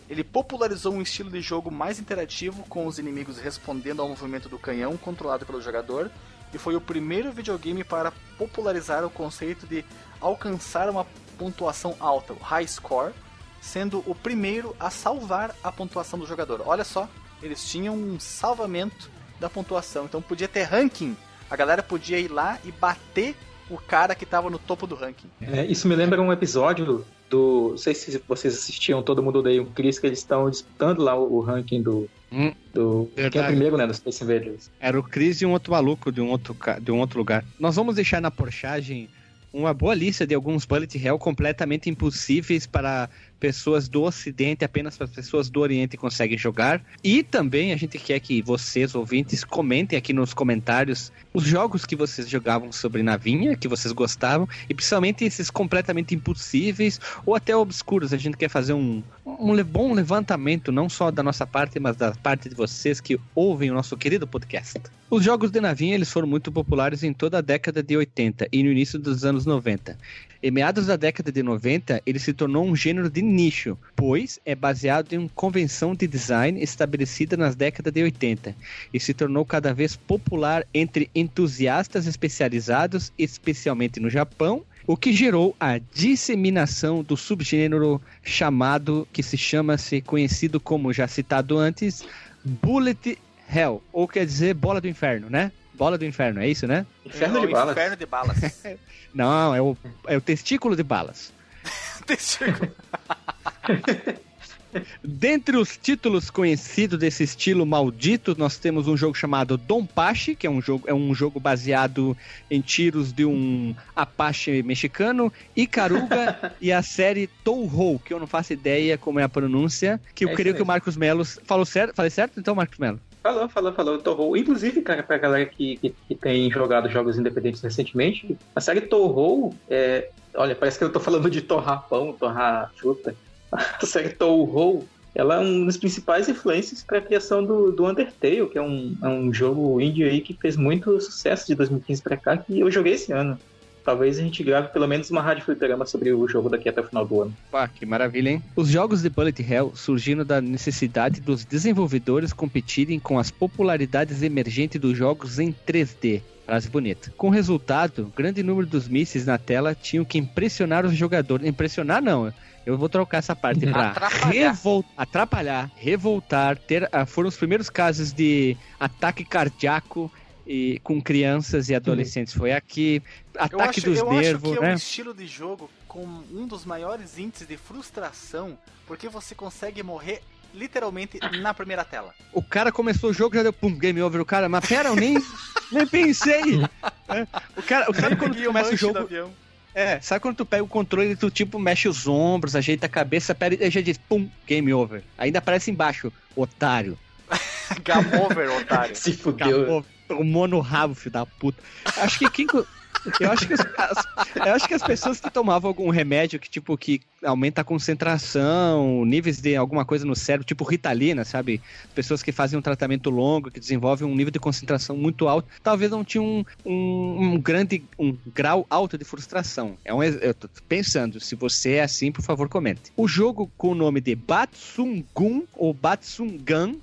Ele popularizou um estilo de jogo mais interativo, com os inimigos respondendo ao movimento do canhão controlado pelo jogador, e foi o primeiro videogame para popularizar o conceito de alcançar uma pontuação alta, o high score, sendo o primeiro a salvar a pontuação do jogador. Olha só, eles tinham um salvamento da pontuação, então podia ter ranking. A galera podia ir lá e bater o cara que estava no topo do ranking. É, isso me lembra um episódio do. Não sei se vocês assistiam, todo mundo odeia o Chris, que eles estão disputando lá o, o ranking do. Hum, do que é o verdade. primeiro, né? Do Space Invaders. Era o Chris e um outro maluco de um outro, de um outro lugar. Nós vamos deixar na porchagem uma boa lista de alguns bullet hell completamente impossíveis para pessoas do Ocidente, apenas para as pessoas do Oriente conseguem jogar. E também a gente quer que vocês, ouvintes, comentem aqui nos comentários os jogos que vocês jogavam sobre navinha, que vocês gostavam, e principalmente esses completamente impossíveis ou até obscuros. A gente quer fazer um, um bom levantamento, não só da nossa parte, mas da parte de vocês que ouvem o nosso querido podcast. Os jogos de navinha eles foram muito populares em toda a década de 80 e no início dos anos 90. Em meados da década de 90, ele se tornou um gênero de nicho, pois é baseado em uma convenção de design estabelecida nas décadas de 80 e se tornou cada vez popular entre entusiastas especializados, especialmente no Japão, o que gerou a disseminação do subgênero chamado, que se chama-se, conhecido como já citado antes, Bullet Hell, ou quer dizer bola do inferno, né? Bola do inferno, é isso, né? Inferno É o de balas. Inferno de balas. *laughs* Não, é o, é o testículo de balas. *laughs* Testículo. *laughs* Dentre os títulos conhecidos desse estilo maldito, nós temos um jogo chamado Donpachi, que é um jogo, é um jogo baseado em tiros de um Apache mexicano, Icaruga e a série Touhou, que eu não faço ideia como é a pronúncia, que eu É creio que o. Marcos Melo falou certo, falei certo então, Marcos Melo? Falou, falou, falou. Torrou. Inclusive, cara, pra galera que, que, que tem jogado jogos independentes recentemente, a série Torrou é. Olha, parece que eu tô falando de torrar pão, torrar fruta. *laughs* A série Torrou ela é uma das principais influências para criação do, do Undertale, que é um, é um jogo indie aí que fez muito sucesso de 2015 para cá, que eu joguei esse ano. Talvez a gente grave pelo menos uma rádio fliperama sobre o jogo daqui até o final do ano. Pá, que maravilha, hein? Os jogos de Bullet Hell surgiram da necessidade dos desenvolvedores competirem com as popularidades emergentes dos jogos em 3D. Frase bonita. Com resultado, grande número dos mísseis na tela tinham que impressionar os jogadores. Impressionar não, eu vou trocar essa parte para revol... atrapalhar, revoltar, ter ah, foram os primeiros casos de ataque cardíaco e com crianças e adolescentes. Foi aqui, ataque acho, dos eu nervos, acho que né? é um estilo de jogo com um dos maiores índices de frustração, porque você consegue morrer literalmente na primeira tela. O cara começou o jogo já deu pum, game over. O cara, mas pera, eu nem, *laughs* nem pensei. É, O cara, sabe quando tu Peguei o começa o jogo? É, sabe quando tu pega o controle e tu tipo mexe os ombros, ajeita a cabeça, pera, e já diz pum, game over. Ainda aparece embaixo, otário. *laughs* Game over, otário. Se fudeu. Tomou no rabo, filho da puta. Acho que quem. Eu acho que, as, eu acho que as pessoas que tomavam algum remédio que, tipo, que aumenta a concentração, níveis de alguma coisa no cérebro, tipo Ritalina, sabe? Pessoas que fazem um tratamento longo, que desenvolvem um nível de concentração muito alto, talvez não tinham um, um, um grande, um grau alto de frustração. É um, eu tô pensando, se você é assim, por favor, comente. O jogo com o nome de Batsungun ou Batsungan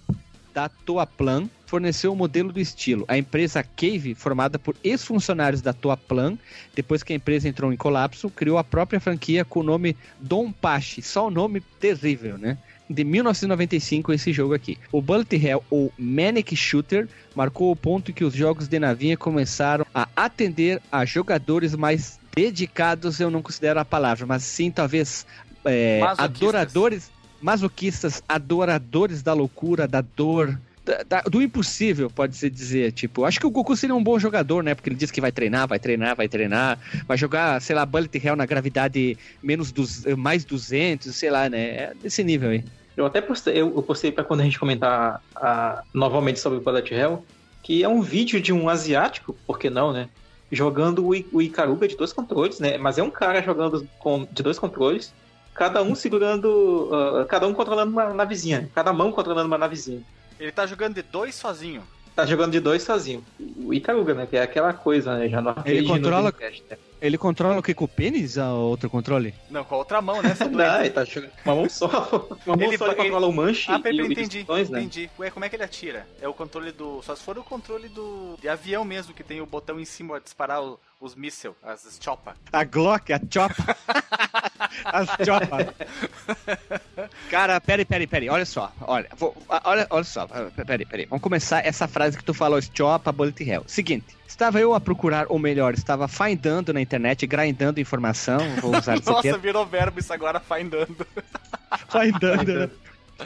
da Toaplan forneceu o modelo do estilo. A empresa Cave, formada por ex-funcionários da Toaplan, depois que a empresa entrou em colapso, criou a própria franquia com o nome Donpachi. Só o nome terrível, né? De 1995 esse jogo aqui. O Bullet Hell ou Manic Shooter marcou o ponto em que os jogos de navinha começaram a atender a jogadores mais dedicados, eu não considero a palavra, mas sim talvez é, adoradores, masoquistas, adoradores da loucura, da dor, da- do impossível, pode-se dizer. Tipo, acho que o Goku seria um bom jogador, né? Porque ele diz que vai treinar, vai treinar, vai treinar, vai jogar, sei lá, Bullet Hell na gravidade menos dos, mais 200, sei lá, né? É desse nível aí. Eu até postei, eu, postei pra quando a gente comentar ah, novamente sobre o Bullet Hell, que é um vídeo de um asiático, por que não, né? Jogando o, o Ikaruga de dois controles, né? Mas é um cara jogando com, de dois controles, cada um segurando, ah, cada um controlando uma navezinha, cada mão controlando uma navezinha. Ele tá jogando de dois sozinho. Tá jogando de dois sozinho. O Ikaruga, né? Que é aquela coisa, né? Já arcade, Ele controla- né? Ele controla o que com o pênis, a outro controle? Não, com a outra mão, né? *laughs* Não, ele tá jogando uma mão só. Uma mão Ele só ele ba- controla o manche Ah, e, Pepe, entendi. botões, né? Entendi. Ué, como é que ele atira? É o controle do. Só se for o controle do. de avião mesmo, que tem o botão em cima pra disparar o- os mísseis, as chopa. A Glock, a Chopa. *laughs* As Chopa. Cara, peraí, peraí, peraí. Olha só. Olha, vou- olha, olha só. Peraí, peraí. Vamos começar essa frase que tu falou, Chopa, Bullet Hell. Seguinte. Estava eu a procurar, ou melhor, estava findando na internet, grindando informação, vou usar *laughs* Nossa, virou verbo isso agora, findando. Findando, né?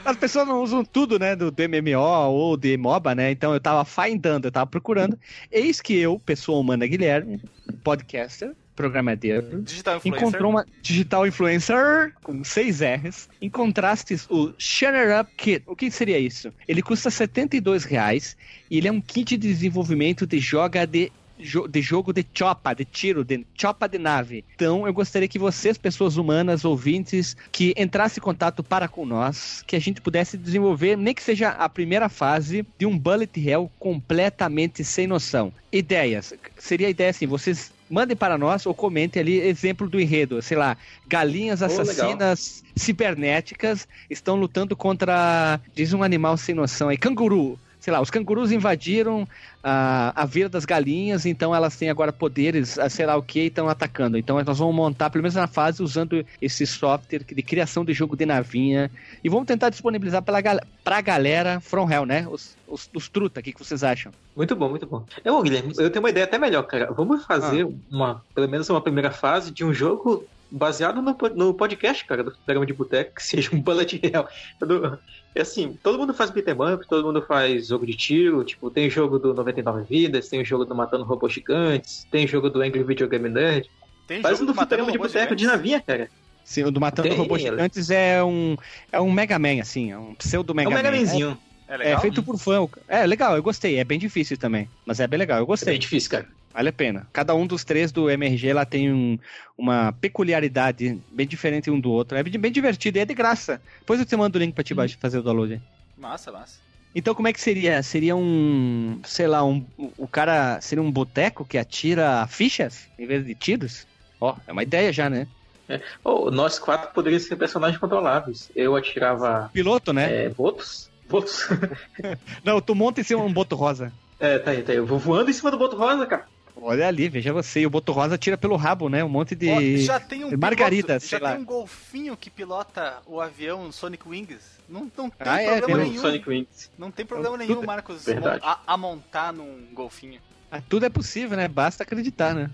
As pessoas não usam tudo, né, do, do MMO ou de MOBA, né? Então eu tava findando, eu tava procurando. Eis que eu, pessoa humana Guilherme, podcaster, programadeiro, Digital influencer. encontrou uma digital influencer com seis R's. Encontrastes o Shunner Up Kit. O que seria isso? Ele custa 72 reais e ele é um kit de desenvolvimento de joga de jo- de jogo de chopa, de tiro, de chopa de nave. Então, eu gostaria que vocês, pessoas humanas, ouvintes, que entrassem em contato para com nós, que a gente pudesse desenvolver, nem que seja a primeira fase de um Bullet Hell completamente sem noção. Ideias. Seria a ideia assim, vocês mandem para nós ou comentem ali exemplo do enredo, sei lá, galinhas legal. assassinas cibernéticas estão lutando contra, diz um animal sem noção aí, canguru. Sei lá, os cangurus invadiram a, a vila das galinhas, então elas têm agora poderes, sei lá o que, e estão atacando. Então nós vamos montar, pelo menos na fase, usando esse software de criação de jogo de navinha. E vamos tentar disponibilizar pela, pra galera From Hell, né? Os, os, os truta, o que, que vocês acham? Muito bom, muito bom. Eu, Guilherme, eu tenho uma ideia até melhor, cara. Vamos fazer Ah. uma, pelo menos uma primeira fase de um jogo baseado no, no podcast, cara, do programa de boteco, que seja um bullet hell. *laughs* Do- É assim, todo mundo faz beat'em up, todo mundo faz jogo de tiro, tipo, tem jogo do 99 Vidas, tem o jogo do Matando Robôs Gigantes, tem jogo do Angry Video Game Nerd. Tem Faz um jogo do do Matando de Robôs boteco de Gigantes? navinha, cara. Sim, o do Matando Tem, Robôs ela- Gigantes é um, é um Mega Man, assim, é um pseudo É Mega um Mega Man. Manzinho. É É, legal? é feito por fã. É legal, eu gostei. É bem difícil também. Mas é bem legal, eu É gostei. bem difícil, cara. Vale a pena. Cada um dos três do MRG lá tem um, uma peculiaridade bem diferente um do outro. É bem divertido e é de graça. Depois eu te mando o link pra te baixar, fazer o download. Massa, massa. Então como é que seria? Seria um, sei lá, um, o cara seria um boteco que atira fichas em vez de tiros? Ó, é uma ideia já, né? É. Oh, nós quatro poderíamos ser personagens controláveis. Eu atirava. Piloto, né? É, votos? Votos. *laughs* Não, tu monta em cima um boto rosa. É, tá aí, tá aí. Eu vou voando em cima do boto rosa, cara. Olha ali, veja você. E o boto rosa tira pelo rabo, né? Um monte de. Ó, já tem um margarida, piloto, já lá. tem um golfinho que pilota o avião Sonic Wings. Não, não tem Ah, é, problema um nenhum. Sonic Wings. Não tem problema Tudo- nenhum, Marcos, Verdade. a, a montar num golfinho. Ah, tudo é possível, né? Basta acreditar, né?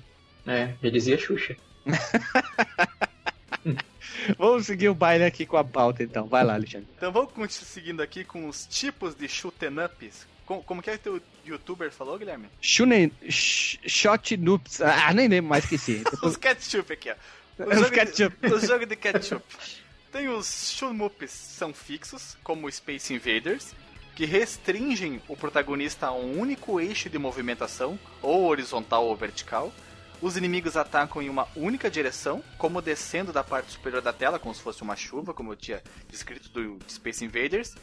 É, já dizia Xuxa. *laughs* Vamos seguir o baile aqui com a pauta, então. Vai lá, Alexandre. Então vamos continuar seguindo aqui com os tipos de shoot'em ups. Como, como que é que o youtuber falou, Guilherme? Shunen Sh- Shot Noops. Ah, nem lembro mais esqueci. *laughs* Os ketchup aqui, ó. *laughs* O Os jogo, ketchup. De, o jogo de ketchup. Tem os shmups, são fixos, como Space Invaders, que restringem o protagonista a um único eixo de movimentação, ou horizontal ou vertical. Os inimigos atacam em uma única direção, como descendo da parte superior da tela, como se fosse uma chuva, como eu tinha descrito do Space Invaders.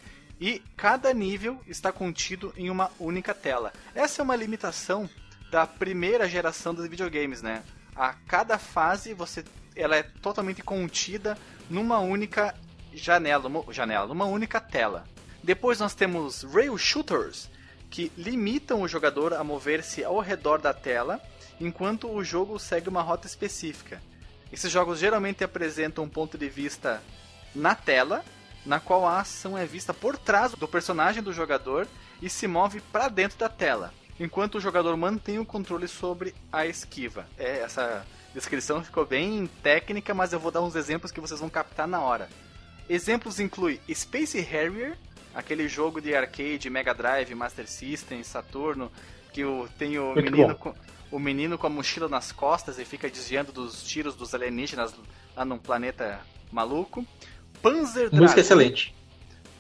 E cada nível está contido em uma única tela. Essa é uma limitação da primeira geração dos videogames, né? A cada fase você ela é totalmente contida numa única janela, numa, janela, numa única tela. Depois nós temos rail shooters, que limitam o jogador a mover-se ao redor da tela, enquanto o jogo segue uma rota específica. Esses jogos geralmente apresentam um ponto de vista na tela, na qual a ação é vista por trás do personagem do jogador e se move para dentro da tela, enquanto o jogador mantém o controle sobre a esquiva. É, essa descrição ficou bem técnica, mas eu vou dar uns exemplos que vocês vão captar na hora. Exemplos incluem Space Harrier, aquele jogo de arcade, Mega Drive, Master System, Saturno, que tem o Muito menino, bom. com, o menino com a mochila nas costas e fica desviando dos tiros dos alienígenas lá num planeta maluco. Panzer Dragoon. Música excelente.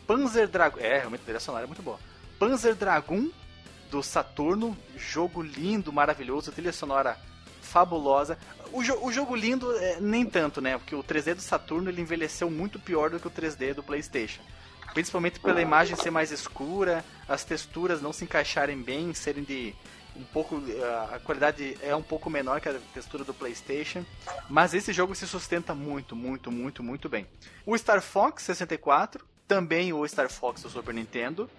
Panzer Dragon. É, realmente a trilha sonora é muito boa. Panzer Dragoon do Saturno, jogo lindo, maravilhoso, trilha sonora fabulosa. O, jo- o jogo lindo é, nem tanto, né? Porque o 3D do Saturno ele envelheceu muito pior do que o 3D do PlayStation. Principalmente pela imagem ser mais escura, as texturas não se encaixarem bem, serem de um pouco a qualidade é um pouco menor que a textura do PlayStation, mas esse jogo se sustenta muito, muito, muito, muito bem. O Star Fox 64, também o Star Fox do Super Nintendo,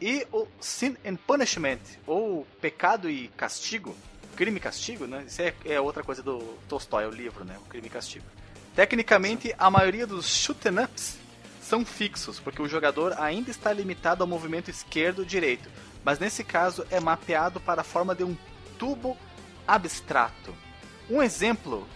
e o Sin and Punishment, ou Pecado e Castigo, Crime e Castigo, né? Isso é, é outra coisa do Tolstói, o livro, né? O Crime e Castigo. Tecnicamente, a maioria dos shoot'em ups são fixos, porque o jogador ainda está limitado ao movimento esquerdo ou direito, mas nesse caso é mapeado para a forma de um tubo abstrato. Um exemplo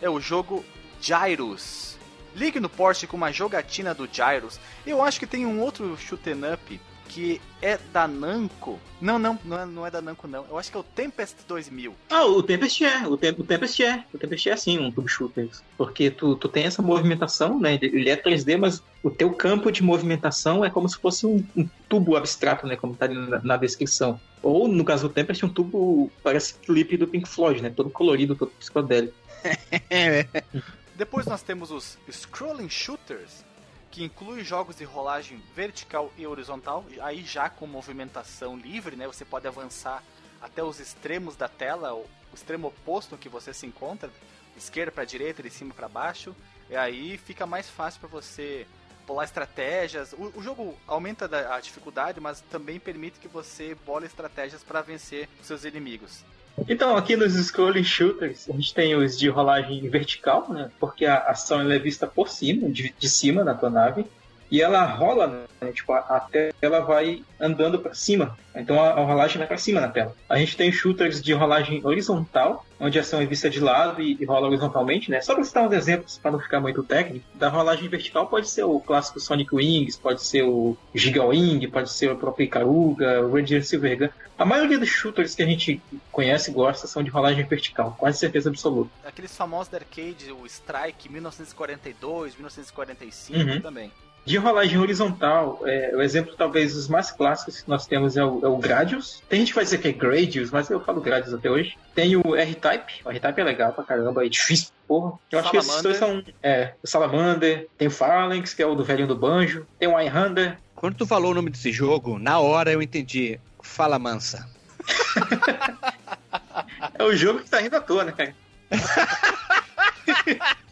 é o jogo Gyros. Ligue no Porsche com uma jogatina do Gyros. Eu acho que tem um outro shoot'em up que é da Namco. Não, não, não é, não é da Namco não. Eu acho que é o Tempest 2000. Ah, o Tempest é. O, Tem- o Tempest é. O Tempest é assim, um tube shooter. Porque tu, tu tem essa movimentação, né? Ele é 3D, mas o teu campo de movimentação é como se fosse um, um tubo abstrato, né? Como tá ali na, na descrição. Ou, no caso do Tempest, um tubo, parece clipe do Pink Floyd, né? Todo colorido, todo psicodélico. *laughs* Depois nós temos os Scrolling Shooters, que inclui jogos de rolagem vertical e horizontal, aí já com movimentação livre, né? Você pode avançar até os extremos da tela, o extremo oposto que você se encontra, esquerda para direita, de cima para baixo, e aí fica mais fácil para você bolar estratégias. O, o jogo aumenta a dificuldade, mas também permite que você bole estratégias para vencer os seus inimigos. Então, aqui nos Scrolling Shooters, a gente tem os de rolagem vertical, né? Porque a ação é vista por cima, de, de cima na tua nave. E ela rola, né? Tipo, a, a tela vai andando para cima. Então a, a rolagem vai para cima na tela. A gente tem shooters de rolagem horizontal, onde a ação é vista de lado e, e rola horizontalmente, né? Só para citar uns exemplos, para não ficar muito técnico. Da rolagem vertical pode ser o clássico Sonic Wings, pode ser o Giga Wing, pode ser o próprio Icaruga, o Ranger Silvergun. A maioria dos shooters que a gente conhece e gosta são de rolagem vertical, quase certeza absoluta. Aqueles famosos da arcade, o Strike 1942, 1945 Uhum. também. De rolagem horizontal, é, o exemplo talvez os mais clássicos que nós temos é o, é o Gradius. Tem gente que vai dizer que é Gradius, mas eu falo Gradius até hoje. Tem o R-Type, o R-Type é legal pra caramba, é difícil, porra. Eu acho que esses dois são. É, o Salamander, tem o Phalanx, que é o do velhinho do banjo, tem o Einhander. Quando tu falou o nome desse jogo, na hora eu entendi. Fala mansa. *laughs* é o jogo que tá rindo à toa, né, cara? *laughs*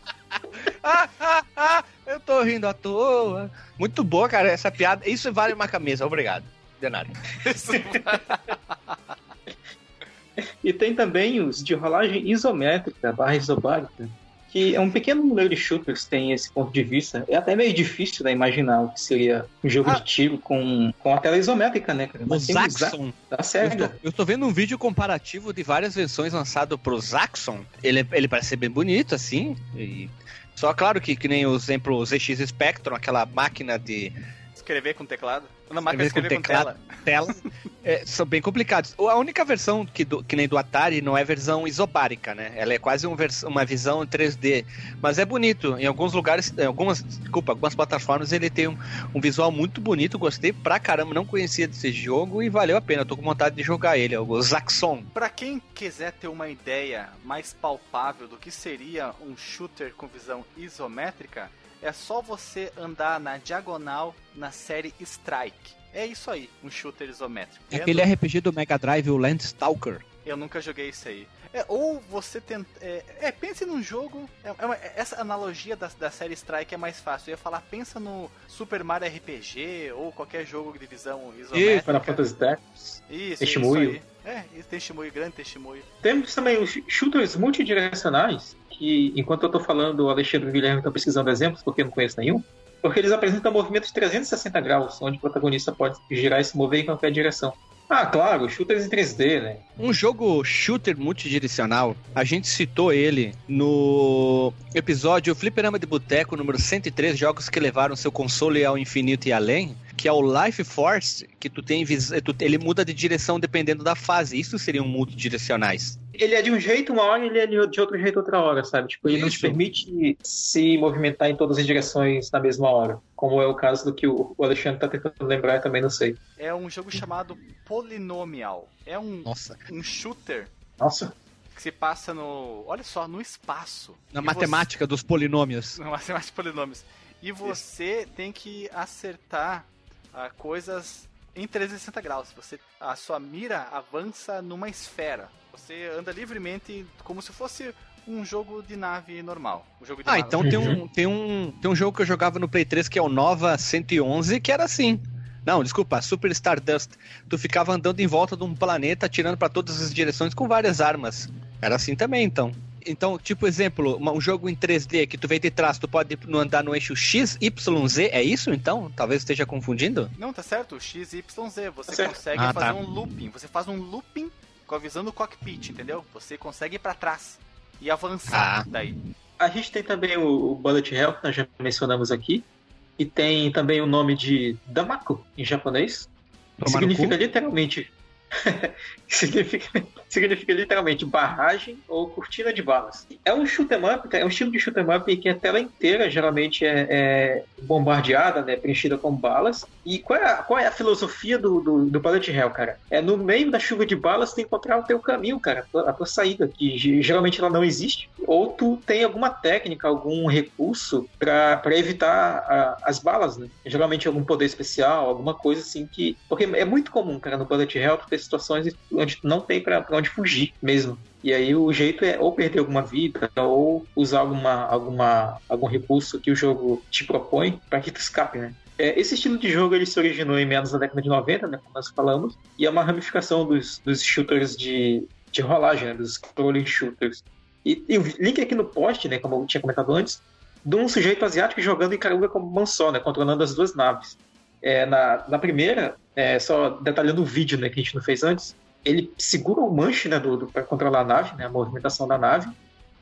ah, ah, ah, eu tô rindo à toa. Muito boa, cara, essa piada. Isso vale uma camisa, obrigado. De nada. *laughs* e tem também os de rolagem isométrica, barra isobárica, que é um pequeno número de shooters que tem esse ponto de vista. É até meio difícil né, imaginar o que seria um jogo ah. de tiro com, com a tela isométrica, né, cara? o Zaxxon. Tá certo. Eu, eu tô, vendo um vídeo comparativo de várias versões lançado pro Zaxxon. Ele, ele parece ser bem bonito, assim, e só claro que, que nem o exemplo ZX Spectrum, aquela máquina de. Escrever com teclado? Não, máquina escrever, escrever com, teclado, com tela. tela é, são bem complicados. A única versão que, do, que nem do Atari não é versão isobárica, né? Ela é quase um vers uma visão 3D. Mas é bonito. Em alguns lugares, em algumas, desculpa, algumas plataformas ele tem um, um visual muito bonito. Gostei pra caramba, não conhecia desse jogo e valeu a pena. tô com vontade de jogar ele, o Zaxxon. Pra quem quiser ter uma ideia mais palpável do que seria um shooter com visão isométrica, é só você andar na diagonal na série Strike. É isso aí, um shooter isométrico. É aquele RPG do Mega Drive, o Landstalker. Eu nunca joguei isso aí. É, ou você tenta. É, é, pense num jogo. É, é uma, essa analogia da, da série Strike é mais fácil. Eu ia falar, pensa no Super Mario RPG ou qualquer jogo de visão isométrica. Isso, Final Fantasy Tactics. Isso, Testemunho. isso aí. É, isso, testemunho, grande testemunho. Temos também os shooters multidirecionais, que enquanto eu tô falando, o Alexandre Guilherme tá pesquisando exemplos, porque eu não conheço nenhum. Porque eles apresentam movimentos de 360 graus, onde o protagonista pode girar e se mover em qualquer direção. Ah, claro, shooters em 3D, né? Um jogo shooter multidirecional, a gente citou ele no episódio Fliperama de Boteco número 103, jogos que levaram seu console ao infinito e além, que é o Life Force, que tu tem ele muda de direção dependendo da fase. Isso seriam multidirecionais ele é de um jeito uma hora ele é de outro jeito outra hora, sabe? Tipo, ele Isso. não te permite se movimentar em todas as direções na mesma hora. Como é o caso do que o Alexandre tá tentando lembrar, também não sei. É um jogo chamado Polynomial. É um, Nossa. um shooter. Nossa. Que se passa no. Olha só, no espaço. Na e matemática você... dos polinômios. Na matemática dos polinômios. E você Isso. tem que acertar uh, coisas em 360 graus. Você, a sua mira avança numa esfera. Você anda livremente como se fosse um jogo de nave normal. Um jogo de ah, nave. então tem um, tem, um, tem um jogo que eu jogava no Play 3 que é o Nova 111, que era assim. Não, desculpa, Super Stardust. Tu ficava andando em volta de um planeta, atirando para todas as direções com várias armas. Era assim também, então. Então, tipo, exemplo, um jogo em 3D que tu vem de trás, tu pode andar no eixo X, Y, Z, é isso então? Talvez esteja confundindo? Não, tá certo, X, Y, Z. Você tá consegue ah, fazer tá. um looping. Você faz um looping com a visão do cockpit, entendeu? Você consegue ir para trás e avançar ah. daí. A gente tem também o Bullet Hell, que nós já mencionamos aqui, e tem também o nome de Damako em japonês. Que significa literalmente *laughs* significa, significa literalmente barragem ou cortina de balas. É um shoot'em up, é um estilo de shoot'em up que a tela inteira geralmente é, é, bombardeada, né, preenchida com balas. E qual é a, qual é a filosofia do, do, do Bullet Hell, cara? É no meio da chuva de balas tu encontrar o teu caminho, cara, a tua saída, que geralmente ela não existe. Ou tu tem alguma técnica, algum recurso para evitar a, as balas, né? Geralmente algum poder especial, alguma coisa assim que... Porque é muito comum, cara, no Bullet Hell tu ter situações onde não tem para onde fugir mesmo. E aí o jeito é ou perder alguma vida ou usar alguma, alguma, algum recurso que o jogo te propõe para que tu escape, né? É, esse estilo de jogo ele se originou em meados da década de 90, né, como nós falamos, e é uma ramificação dos, dos shooters de, de rolagem, né, dos scrolling shooters. E, e o link aqui no post, né, como eu tinha comentado antes, de um sujeito asiático jogando em Caruga como Mansó, né, controlando as duas naves. É, na, na primeira, é, só detalhando o vídeo né, que a gente não fez antes, ele segura o manche né, do, do para controlar a nave, né, a movimentação da nave,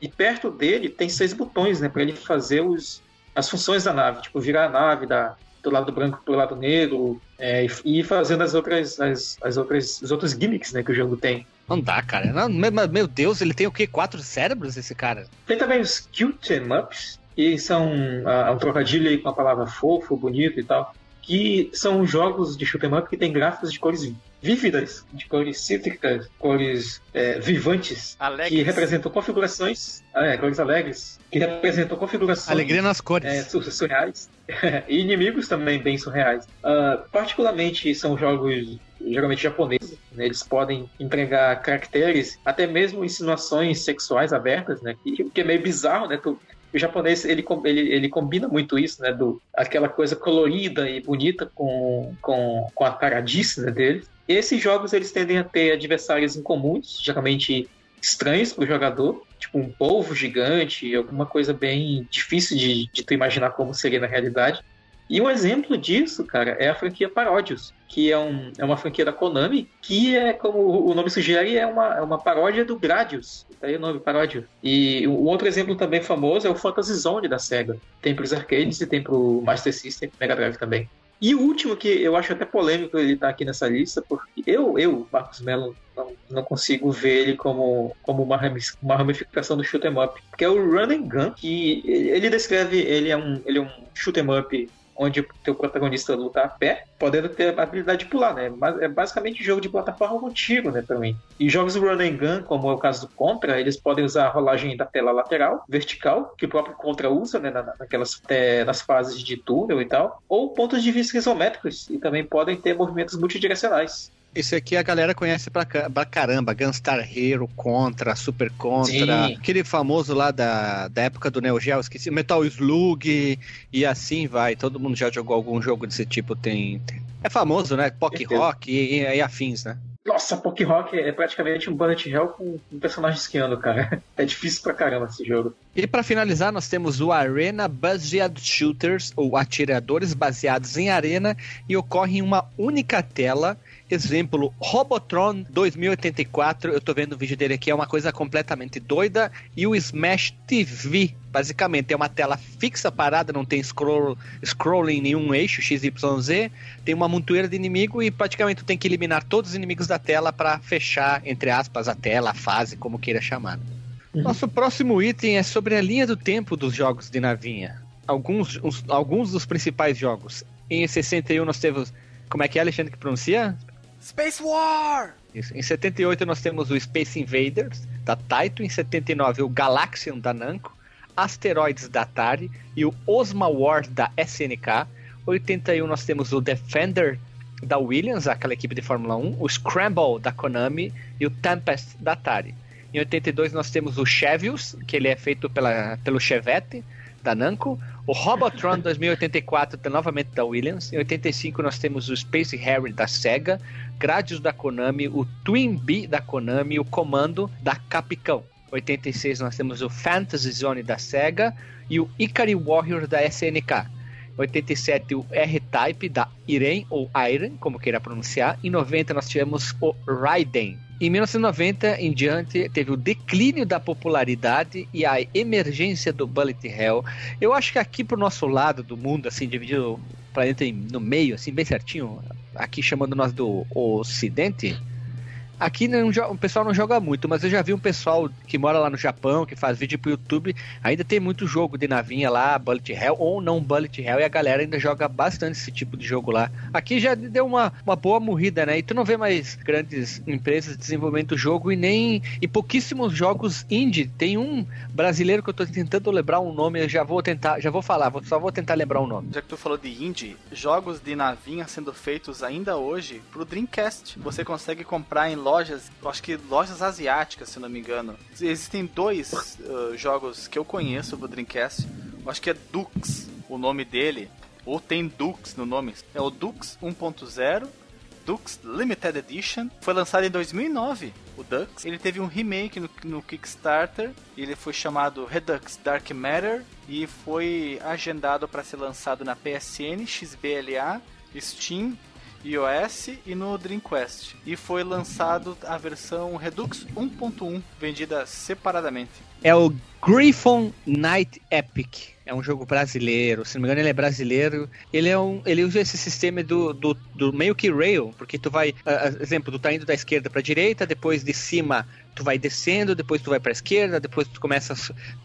e perto dele tem seis botões né, para ele fazer os, as funções da nave, tipo virar a nave da, do lado branco para o lado negro, é, e ir fazendo as outras, as, as outras, os outros gimmicks né, que o jogo tem. Não dá, cara. Não, meu Deus, ele tem o quê? Quatro cérebros, esse cara? Tem também os Q-Tem Ups, e são uh, um trocadilho aí com a palavra fofo, bonito e tal, que são jogos de shoot 'em up que tem gráficos de cores vívidas, de cores cítricas, cores é, vivantes, alegres. que representam configurações, é, cores alegres, que representam configurações. Alegria nas cores. É, surreais. *laughs* e inimigos também bem surreais. Uh, particularmente são jogos geralmente japoneses, né? eles podem entregar caracteres, até mesmo insinuações sexuais abertas, né? Que, que é meio bizarro, né? Tu, o japonês ele, ele, ele combina muito isso, né? Do, aquela coisa colorida e bonita com, com, com a caradice né, dele. Esses jogos eles tendem a ter adversários incomuns, geralmente estranhos para o jogador, tipo um polvo gigante, alguma coisa bem difícil de, de tu imaginar como seria na realidade. E um exemplo disso, cara, é a franquia Paródios, que é, um, é uma franquia da Konami, que é, como o nome sugere, é uma, é uma paródia do Gradius. Daí o nome Paródio. E um outro exemplo também famoso é o Fantasy Zone da SEGA. Tem para os arcades e tem para o Master System e Mega Drive também. E o último, que eu acho até polêmico ele estar tá aqui nessa lista, porque eu, eu Marcos Mello, não, não consigo ver ele como, como uma, uma ramificação do shoot 'em up, que é o Run and Gun, que ele descreve, ele é um, ele é um shoot 'em up onde o teu protagonista luta a pé, podendo ter a habilidade de pular, né? Mas é basicamente jogo de plataforma contigo, né, também. E jogos run and gun, como é o caso do Contra, eles podem usar a rolagem da tela lateral, vertical, que o próprio Contra usa, né, naquelas é, nas fases de túnel e tal, ou pontos de vista isométricos, e também podem ter movimentos multidirecionais. Esse aqui a galera conhece pra, pra caramba. Gunstar Hero, Contra, Super Contra. Sim. Aquele famoso lá da, da época do Neo Geo, esqueci. Metal Slug e assim vai. Todo mundo já jogou algum jogo desse tipo. Tem, tem... É famoso, né? Pock Rock e, e, e afins, né? Nossa, Poké Rock é praticamente um bullet hell com um personagem esquiando, cara. *laughs* É difícil pra caramba esse jogo. E para finalizar, nós temos o Arena Buzzed Shooters, ou atiradores baseados em arena, e ocorre em uma única tela Exemplo, Robotron 2084, eu tô vendo o vídeo dele aqui, é uma coisa completamente doida. E o Smash TV, basicamente, é uma tela fixa parada, não tem scroll, scrolling em nenhum eixo, XYZ. Tem uma montoeira de inimigo e praticamente tu tem que eliminar todos os inimigos da tela para fechar, entre aspas, a tela, a fase, como queira chamar. Uhum. Nosso próximo item é sobre a linha do tempo dos jogos de navinha. Alguns, uns, alguns dos principais jogos. Em 61 nós temos. Como é que é, Alexandre, que pronuncia? Space War! Isso. Em 78 nós temos o Space Invaders, da Taito. Em 79 o Galaxian, da Namco. Asteroids, da Atari. E o Osma War, da SNK. 81 nós temos o Defender, da Williams, aquela equipe de Fórmula 1. O Scramble, da Konami. E o Tempest, da Atari. Em 82 nós temos o Chevios, que ele é feito pela, pelo Chevette, da Namco. O Robotron 2084, novamente da Williams. Em 85 nós temos o Space Harry da Sega. Gradius da Konami, o Twin Bee da Konami, o Comando da Capcom. 86 nós temos o Fantasy Zone da Sega e o Ikari Warrior da SNK. 87 o R-Type da Iren ou Iron, como queira pronunciar. Em 90 nós tivemos o Raiden. Em 1990 em diante teve o declínio da popularidade e a emergência do Bullet Hell. Eu acho que aqui pro nosso lado do mundo, assim, dividido o planeta no meio, assim, bem certinho, aqui chamando nós do Ocidente, Aqui não, o pessoal não joga muito, mas eu já vi um pessoal que mora lá no Japão, que faz vídeo pro YouTube, ainda tem muito jogo de navinha lá, Bullet Hell ou não Bullet Hell, e a galera ainda joga bastante esse tipo de jogo lá. Aqui já deu uma, uma boa morrida, né? E tu não vê mais grandes empresas desenvolvendo jogo e nem. e pouquíssimos jogos indie. Tem um brasileiro que eu tô tentando lembrar um nome, eu já vou tentar, já vou falar, só vou tentar lembrar o um nome. Já que tu falou de indie, jogos de navinha sendo feitos ainda hoje pro Dreamcast. Você consegue comprar em lojas lojas, acho que lojas asiáticas, se não me engano. Existem dois uh, jogos que eu conheço do Dreamcast. Acho que é Dux, o nome dele. Ou tem Dux no nome. É o Dux 1.0 Dux Limited Edition. Foi lançado em 2009, o Dux. Ele teve um remake no, no, Kickstarter. Ele foi chamado Redux Dark Matter e foi agendado para ser lançado na PSN, XBLA, Steam iOS e no Dreamcast. E foi lançado a versão Redux 1.1, vendida separadamente. É o Griffon Night Epic. É um jogo brasileiro, se não me engano ele é brasileiro. Ele é um, ele usa esse sistema do, do, do meio que rail, porque tu vai, uh, exemplo, tu tá indo da esquerda para direita, depois de cima tu vai descendo, depois tu vai para esquerda, depois tu começa,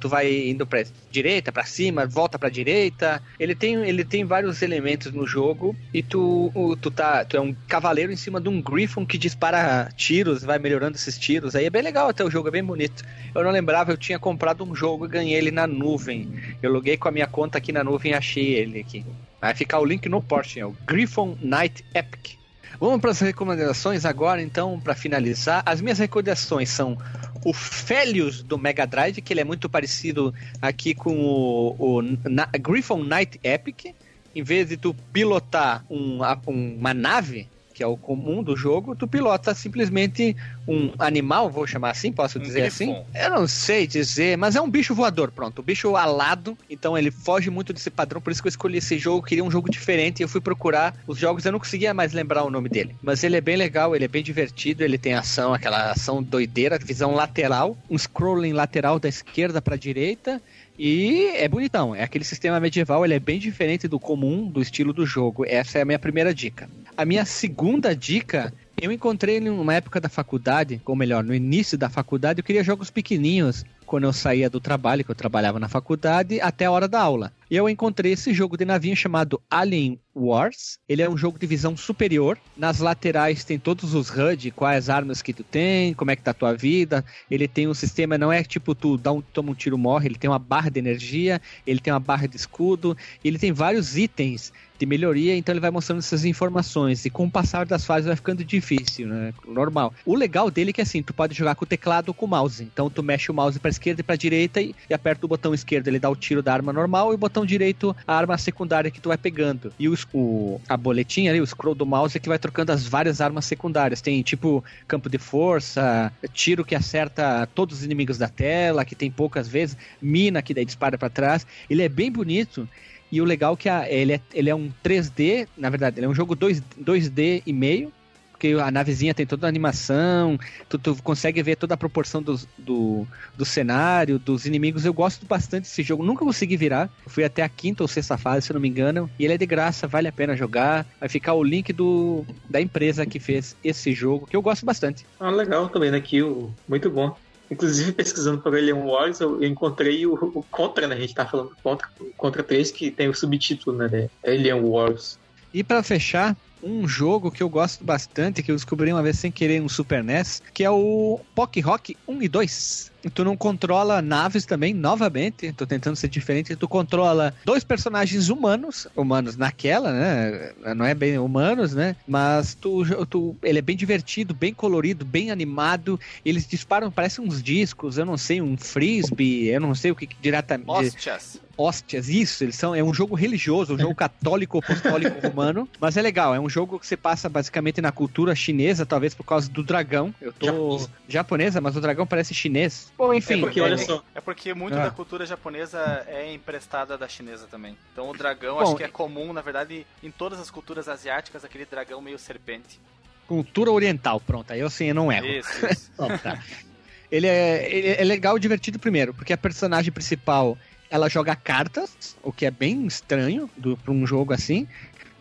tu vai indo para direita, para cima, volta para direita. Ele tem, ele tem vários elementos no jogo e tu, tu tá, tu é um cavaleiro em cima de um griffon que dispara tiros, vai melhorando esses tiros. Aí é bem legal até o jogo, é bem bonito. Eu não lembrava, eu tinha comprado um jogo e ganhei ele na nuvem. Eu loguei com a minha conta aqui na nuvem e achei ele aqui. Vai ficar o link no post, é o Griffon Night Epic. Vamos para as recomendações agora, então, para finalizar. As minhas recomendações são o Felius do Mega Drive, que ele é muito parecido aqui com o, o Na, Griffon Night Epic. Em vez de tu pilotar um, uma nave, que é o comum do jogo, tu pilota simplesmente um animal, vou chamar assim, posso dizer assim? Eu não sei dizer, mas é um bicho voador, pronto. O bicho alado, então ele foge muito desse padrão, por isso que eu escolhi esse jogo, queria um jogo diferente, e eu fui procurar os jogos, eu não conseguia mais lembrar o nome dele. Mas ele é bem legal, ele é bem divertido, ele tem ação, aquela ação doideira, visão lateral, um scrolling lateral da esquerda para direita, e é bonitão, é aquele sistema medieval, ele é bem diferente do comum, do estilo do jogo. Essa é a minha primeira dica. A minha segunda dica eu encontrei numa época da faculdade, ou melhor, no início da faculdade, eu queria jogos pequenininhos quando eu saía do trabalho, que eu trabalhava na faculdade, até a hora da aula. E eu encontrei esse jogo de navinha chamado Alien Wars. Ele é um jogo de visão superior. Nas laterais tem todos os HUD, quais armas que tu tem, como é que tá a tua vida. Ele tem um sistema, não é tipo tu dá um, toma um tiro morre, ele tem uma barra de energia, ele tem uma barra de escudo, ele tem vários itens de melhoria, então ele vai mostrando essas informações. E com o passar das fases vai ficando difícil, né? Normal. O legal dele é que assim, tu pode jogar com o teclado ou com o mouse. Então tu mexe o mouse para esquerda e para direita e, e, aperta o botão esquerdo, ele dá o tiro da arma normal e o botão direito a arma secundária que tu vai pegando. E o, o a boletinha ali, o scroll do mouse é que vai trocando as várias armas secundárias. Tem tipo campo de força, tiro que acerta todos os inimigos da tela, que tem poucas vezes, mina que daí dispara para trás. Ele é bem bonito e o legal é que a, ele, é, ele é um 3D, na verdade, ele é um jogo 2, 2D e meio, porque a navezinha tem toda a animação, tu, tu consegue ver toda a proporção do, do, do, cenário, dos inimigos. Eu gosto bastante desse jogo, nunca consegui virar. Eu fui até a quinta ou sexta fase, se não me engano. E ele é de graça, vale a pena jogar. Vai ficar o link do, da empresa que fez esse jogo, que eu gosto bastante. Ah, legal também, né? Que muito bom. Inclusive, pesquisando por Alien Wars, eu encontrei o, o Contra, né? A gente tá falando Contra, Contra 3, que tem o subtítulo, né? Alien Wars. E para fechar, um jogo que eu gosto bastante, que eu descobri uma vez sem querer no Super NES, que é o Pock Rock 1 e 2. Tu não controla naves também, novamente, tô tentando ser diferente, tu controla dois personagens humanos, humanos naquela, né? Não é bem humanos, né? Mas tu, tu, ele é bem divertido, bem colorido, bem animado. Eles disparam, parece uns discos, eu não sei, um frisbee, eu não sei o que diretamente. Hostias hóstias, isso, eles são, é um jogo religioso, um jogo católico apostólico *laughs* romano, mas é legal, é um jogo que você passa basicamente na cultura chinesa, talvez por causa do dragão. Eu tô japonesa, japonesa mas o dragão parece chinês. Bom, enfim. É porque, olha só. É porque muito ah. da cultura japonesa é emprestada da chinesa também. Então o dragão Bom, acho que é comum, na verdade, em todas as culturas asiáticas, aquele dragão meio serpente. Cultura oriental, pronto, aí eu sim, eu não erro. Isso, *laughs* isso. tá. Ele é, ele é legal e divertido primeiro, porque a personagem principal ela joga cartas, o que é bem estranho para um jogo assim.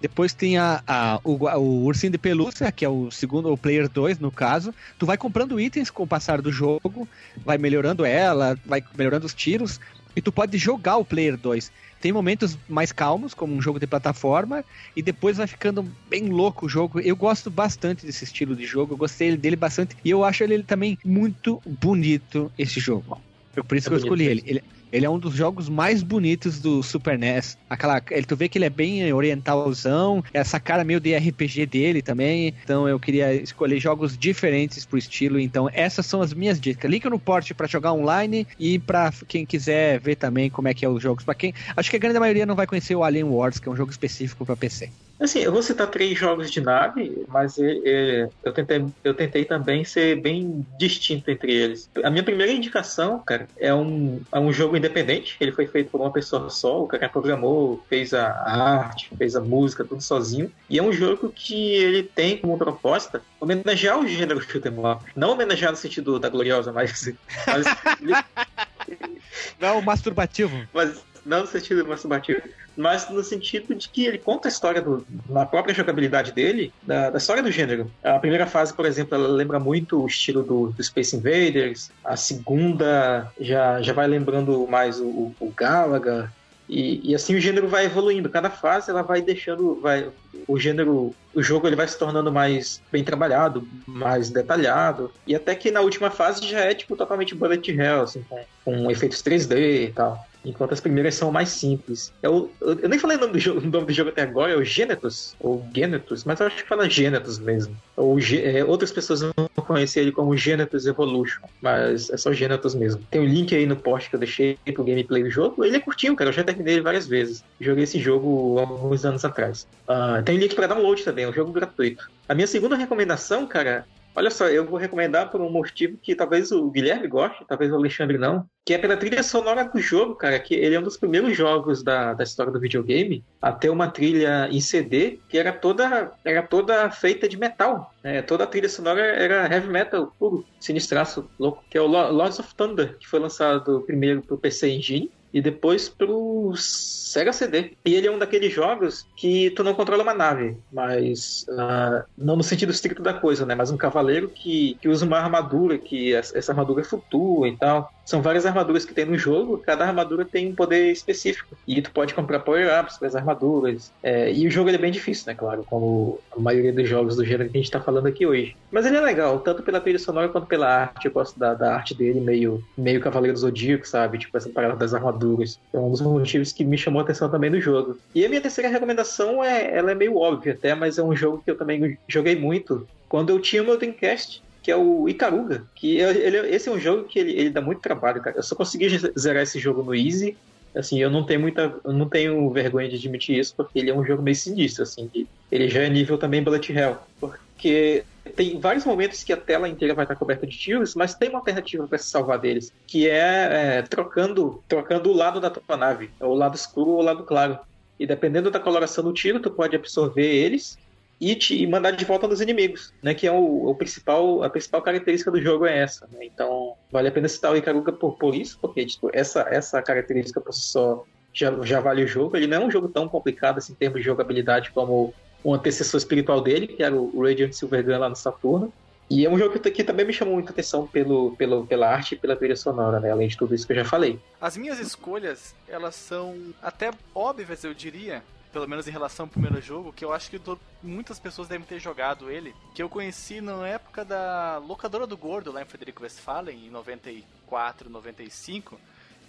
Depois tem a, a o, o, ursinho de pelúcia, que é o segundo, o player 2 no caso. Tu vai comprando itens com o passar do jogo, vai melhorando ela, vai melhorando os tiros, e tu pode jogar o player 2. Tem momentos mais calmos, como um jogo de plataforma, e depois vai ficando bem louco o jogo. Eu gosto bastante desse estilo de jogo, eu gostei dele bastante, e eu acho ele também muito bonito, esse jogo. Por isso é que eu escolhi ele. ele ele é um dos jogos mais bonitos do Super NES. Aquela, ele, tu vê que ele é bem orientalzão, essa cara meio de RPG dele também. Então eu queria escolher jogos diferentes pro estilo. Então essas são as minhas dicas. Link no porte para jogar online e para quem quiser ver também como é que é os jogos. Para quem, acho que a grande maioria não vai conhecer o Alien Wars, que é um jogo específico para PC. Assim, eu vou citar três jogos de nave, mas eu, tentei, eu tentei também ser bem distinto entre eles. A minha primeira indicação, cara, é um, é um jogo independente. Ele foi feito por uma pessoa só. O cara programou, fez a arte, fez a música, tudo sozinho. E é um jogo que ele tem como proposta homenagear o gênero shoot'em up. Não homenagear no sentido da gloriosa, mas... mas *laughs* não, masturbativo. Mas não no sentido masturbativo, mas no sentido de que ele conta a história do, na própria jogabilidade dele, da, da, história do gênero. A primeira fase, por exemplo, ela lembra muito o estilo do, do Space Invaders. A segunda já, já vai lembrando mais o, o Galaga. E, e, assim o gênero vai evoluindo. Cada fase ela vai deixando, vai o gênero, o jogo ele vai se tornando mais bem trabalhado, mais detalhado. E até que na última fase já é tipo totalmente bullet hell, assim, com, com efeitos 3D e tal enquanto as primeiras são mais simples. Eu, eu, eu nem falei o nome, do jogo, *laughs* o nome do jogo até agora, é o Genetus, ou Genetus, mas eu acho que fala Genetus mesmo. Ou, é, outras pessoas vão conhecer ele como Genetus Evolution, mas é só Genetus mesmo. Tem um link aí no post que eu deixei pro gameplay do jogo. Ele é curtinho, cara, eu já terminei ele várias vezes. Joguei esse jogo alguns anos atrás. Uh, tem link para download também, é um jogo gratuito. A minha segunda recomendação, cara, Olha só, eu vou recomendar por um motivo que talvez o Guilherme goste, talvez o Alexandre não, que é pela trilha sonora do jogo, cara, que ele é um dos primeiros jogos da, da história do videogame a ter uma trilha em CD que era toda, era toda feita de metal. Né? Toda a trilha sonora era heavy metal puro, sinistraço, louco, que é o Lords of Thunder, que foi lançado primeiro pro PC Engine e depois pro Sega CD. E ele é um daqueles jogos que tu não controla uma nave, mas uh, não no sentido estrito da coisa, né? Mas um cavaleiro que, que usa uma armadura, que essa armadura flutua e tal. São várias armaduras que tem no jogo, cada armadura tem um poder específico. E tu pode comprar power-ups para as armaduras. É, e o jogo é bem difícil, né? Claro, como a maioria dos jogos do gênero que a gente tá falando aqui hoje. Mas ele é legal, tanto pela trilha sonora quanto pela arte. Eu gosto da, da arte dele, meio, meio Cavaleiro do Zodíaco, sabe? Tipo, essa parada das armaduras. É um dos motivos que me chamou a atenção também no jogo. E a minha terceira recomendação é, ela é meio óbvia até, mas é um jogo que eu também joguei muito quando eu tinha o meu Dreamcast que é o Icaruga. Que ele, esse é um jogo que ele, ele dá muito trabalho, cara. Eu só consegui zerar esse jogo no Easy. Assim, eu não tenho muita. Não tenho vergonha de admitir isso, porque ele é um jogo meio sinistro, assim. ele já é nível também Bullet Hell. Porque tem vários momentos que a tela inteira vai estar coberta de tiros, mas tem uma alternativa para se salvar deles, que é, é, trocando, trocando o lado da tua nave, o lado escuro ou o lado claro. E dependendo da coloração do tiro, tu pode absorver eles e, te, e mandar de volta nos inimigos, né? Que é o, o principal, a principal característica do jogo é essa. Né? Então vale a pena citar o Ikaruga por, por isso, porque tipo, essa, essa característica por si só já, já vale o jogo. Ele não é um jogo tão complicado assim, em termos de jogabilidade como o antecessor espiritual dele, que era o Radiant Silvergun lá no Saturno. E é um jogo que, que, também me chamou muita atenção pelo, pelo, pela arte e pela trilha sonora, né? Além de tudo isso que eu já falei. As minhas escolhas, elas são até óbvias, eu diria pelo menos em relação ao primeiro jogo, que eu acho que muitas pessoas devem ter jogado ele, que eu conheci na época da locadora do Gordo, lá em Frederico Westphalen, em 94, 95,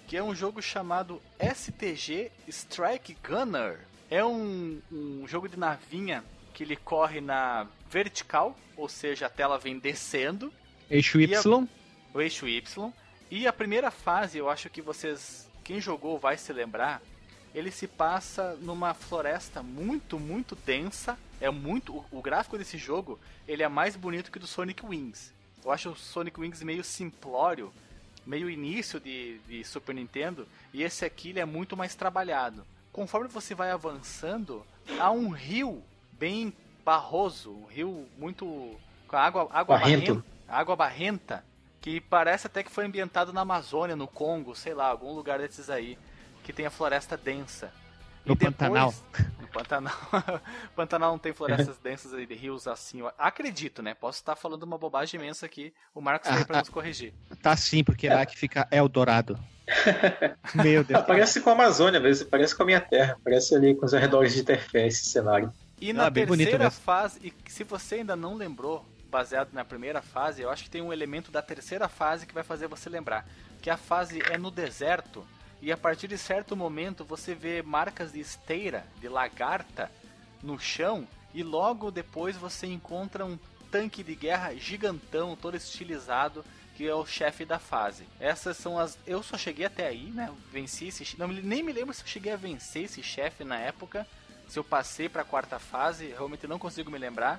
que é um jogo chamado STG Strike Gunner. É um, um jogo de navinha que ele corre na vertical, ou seja, a tela vem descendo. Eixo Y. A, o eixo Y. E a primeira fase, eu acho que vocês, quem jogou vai se lembrar, ele se passa numa floresta muito, muito densa. É muito. O, o, gráfico desse jogo ele é mais bonito que o do Sonic Wings. Eu acho o Sonic Wings meio simplório, meio início de, de Super Nintendo, e esse aqui ele é muito mais trabalhado. Conforme você vai avançando, há um rio bem barroso, um rio muito com água, água barrenta, água barrenta, que parece até que foi ambientado na Amazônia, no Congo, sei lá, algum lugar desses aí que tem a floresta densa. No depois, Pantanal. No Pantanal. *laughs* Pantanal não tem florestas densas e rios assim. acredito, né? Posso estar falando uma bobagem imensa aqui. O Marcos veio ah, para nos corrigir. Tá sim, porque é. lá que fica Eldorado. *laughs* Meu Deus. Ah, parece com a Amazônia mesmo, parece com a minha terra. Parece ali com os arredores de Terfé esse cenário. E na ah, terceira fase, e se você ainda não lembrou, baseado na primeira fase, eu acho que tem um elemento da terceira fase que vai fazer você lembrar. Que a fase é no deserto e a partir de certo momento você vê marcas de esteira, de lagarta no chão e logo depois você encontra um tanque de guerra gigantão, todo estilizado, que é o chefe da fase. Essas são as. Eu só cheguei até aí, né? Venci esse. Não, nem me lembro se eu cheguei a vencer esse chefe na época. se eu passei para a quarta fase, realmente não consigo me lembrar,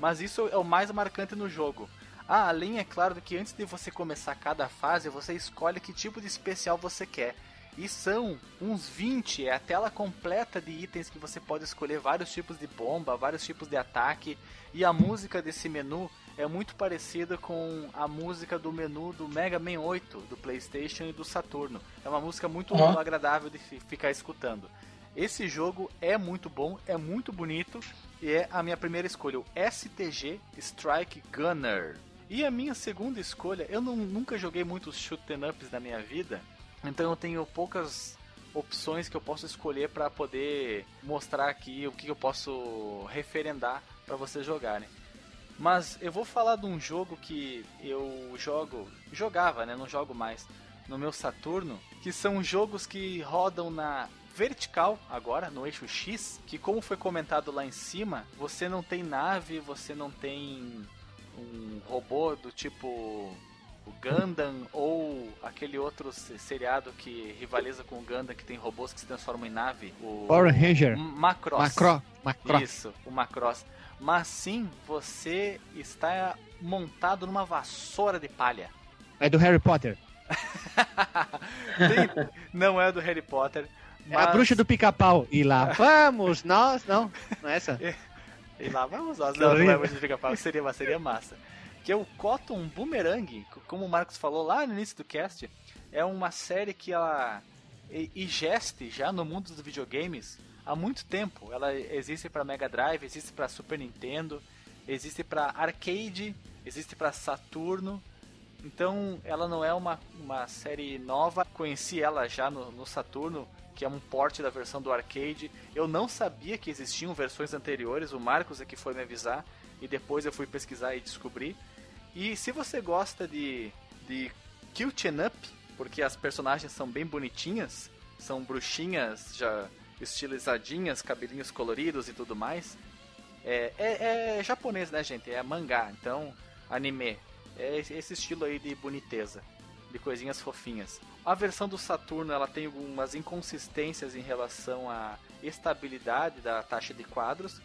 mas isso é o mais marcante no jogo. Ah, além é claro que antes de você começar cada fase, você escolhe que tipo de especial você quer. E são uns 20, é a tela completa de itens que você pode escolher vários tipos de bomba, vários tipos de ataque. E a música desse menu é muito parecida com a música do menu do Mega Man 8 do PlayStation e do Saturno. É uma música muito uhum. agradável de ficar escutando. Esse jogo é muito bom, é muito bonito e é a minha primeira escolha, o STG Strike Gunner. E a minha segunda escolha, eu não, nunca joguei muitos shoot ups na minha vida, então eu tenho poucas opções que eu posso escolher para poder mostrar aqui o que eu posso referendar para vocês jogarem. Mas eu vou falar de um jogo que eu jogo, jogava, né, não jogo mais, no meu Saturno, que são jogos que rodam na vertical agora, no eixo X, que como foi comentado lá em cima, você não tem nave, você não tem um robô do tipo o Gundam ou aquele outro seriado que rivaliza com o Gundam que tem robôs que se transformam em nave, o Power Ranger. Macross. Macro, Macross. Isso, o Macross. Mas sim, você está montado numa vassoura de palha. É do Harry Potter. tem... Não é do Harry Potter. Mas... É a bruxa do pica-pau. E lá *laughs* vamos nós, não? Não é essa? E lá vamos nós. Não, não é a bruxa do pica-pau. Seria, seria massa que é o Cotton Boomerang, como o Marcos falou lá no início do cast, é uma série que ela geste já no mundo dos videogames há muito tempo. Ela existe para Mega Drive, existe para Super Nintendo, existe para arcade, existe para Saturno. Então ela não é uma, uma série nova. Conheci ela já no, no Saturno, que é um porte da versão do arcade. Eu não sabia que existiam versões anteriores. O Marcos é que foi me avisar e depois eu fui pesquisar e descobri. E se você gosta de, de Cute Up, porque as personagens são bem bonitinhas, são bruxinhas já estilizadinhas, cabelinhos coloridos e tudo mais, é, é, é japonês, né, gente? É mangá, então anime. É esse estilo aí de boniteza, de coisinhas fofinhas. A versão do Saturno ela tem algumas inconsistências em relação à estabilidade da taxa de quadros.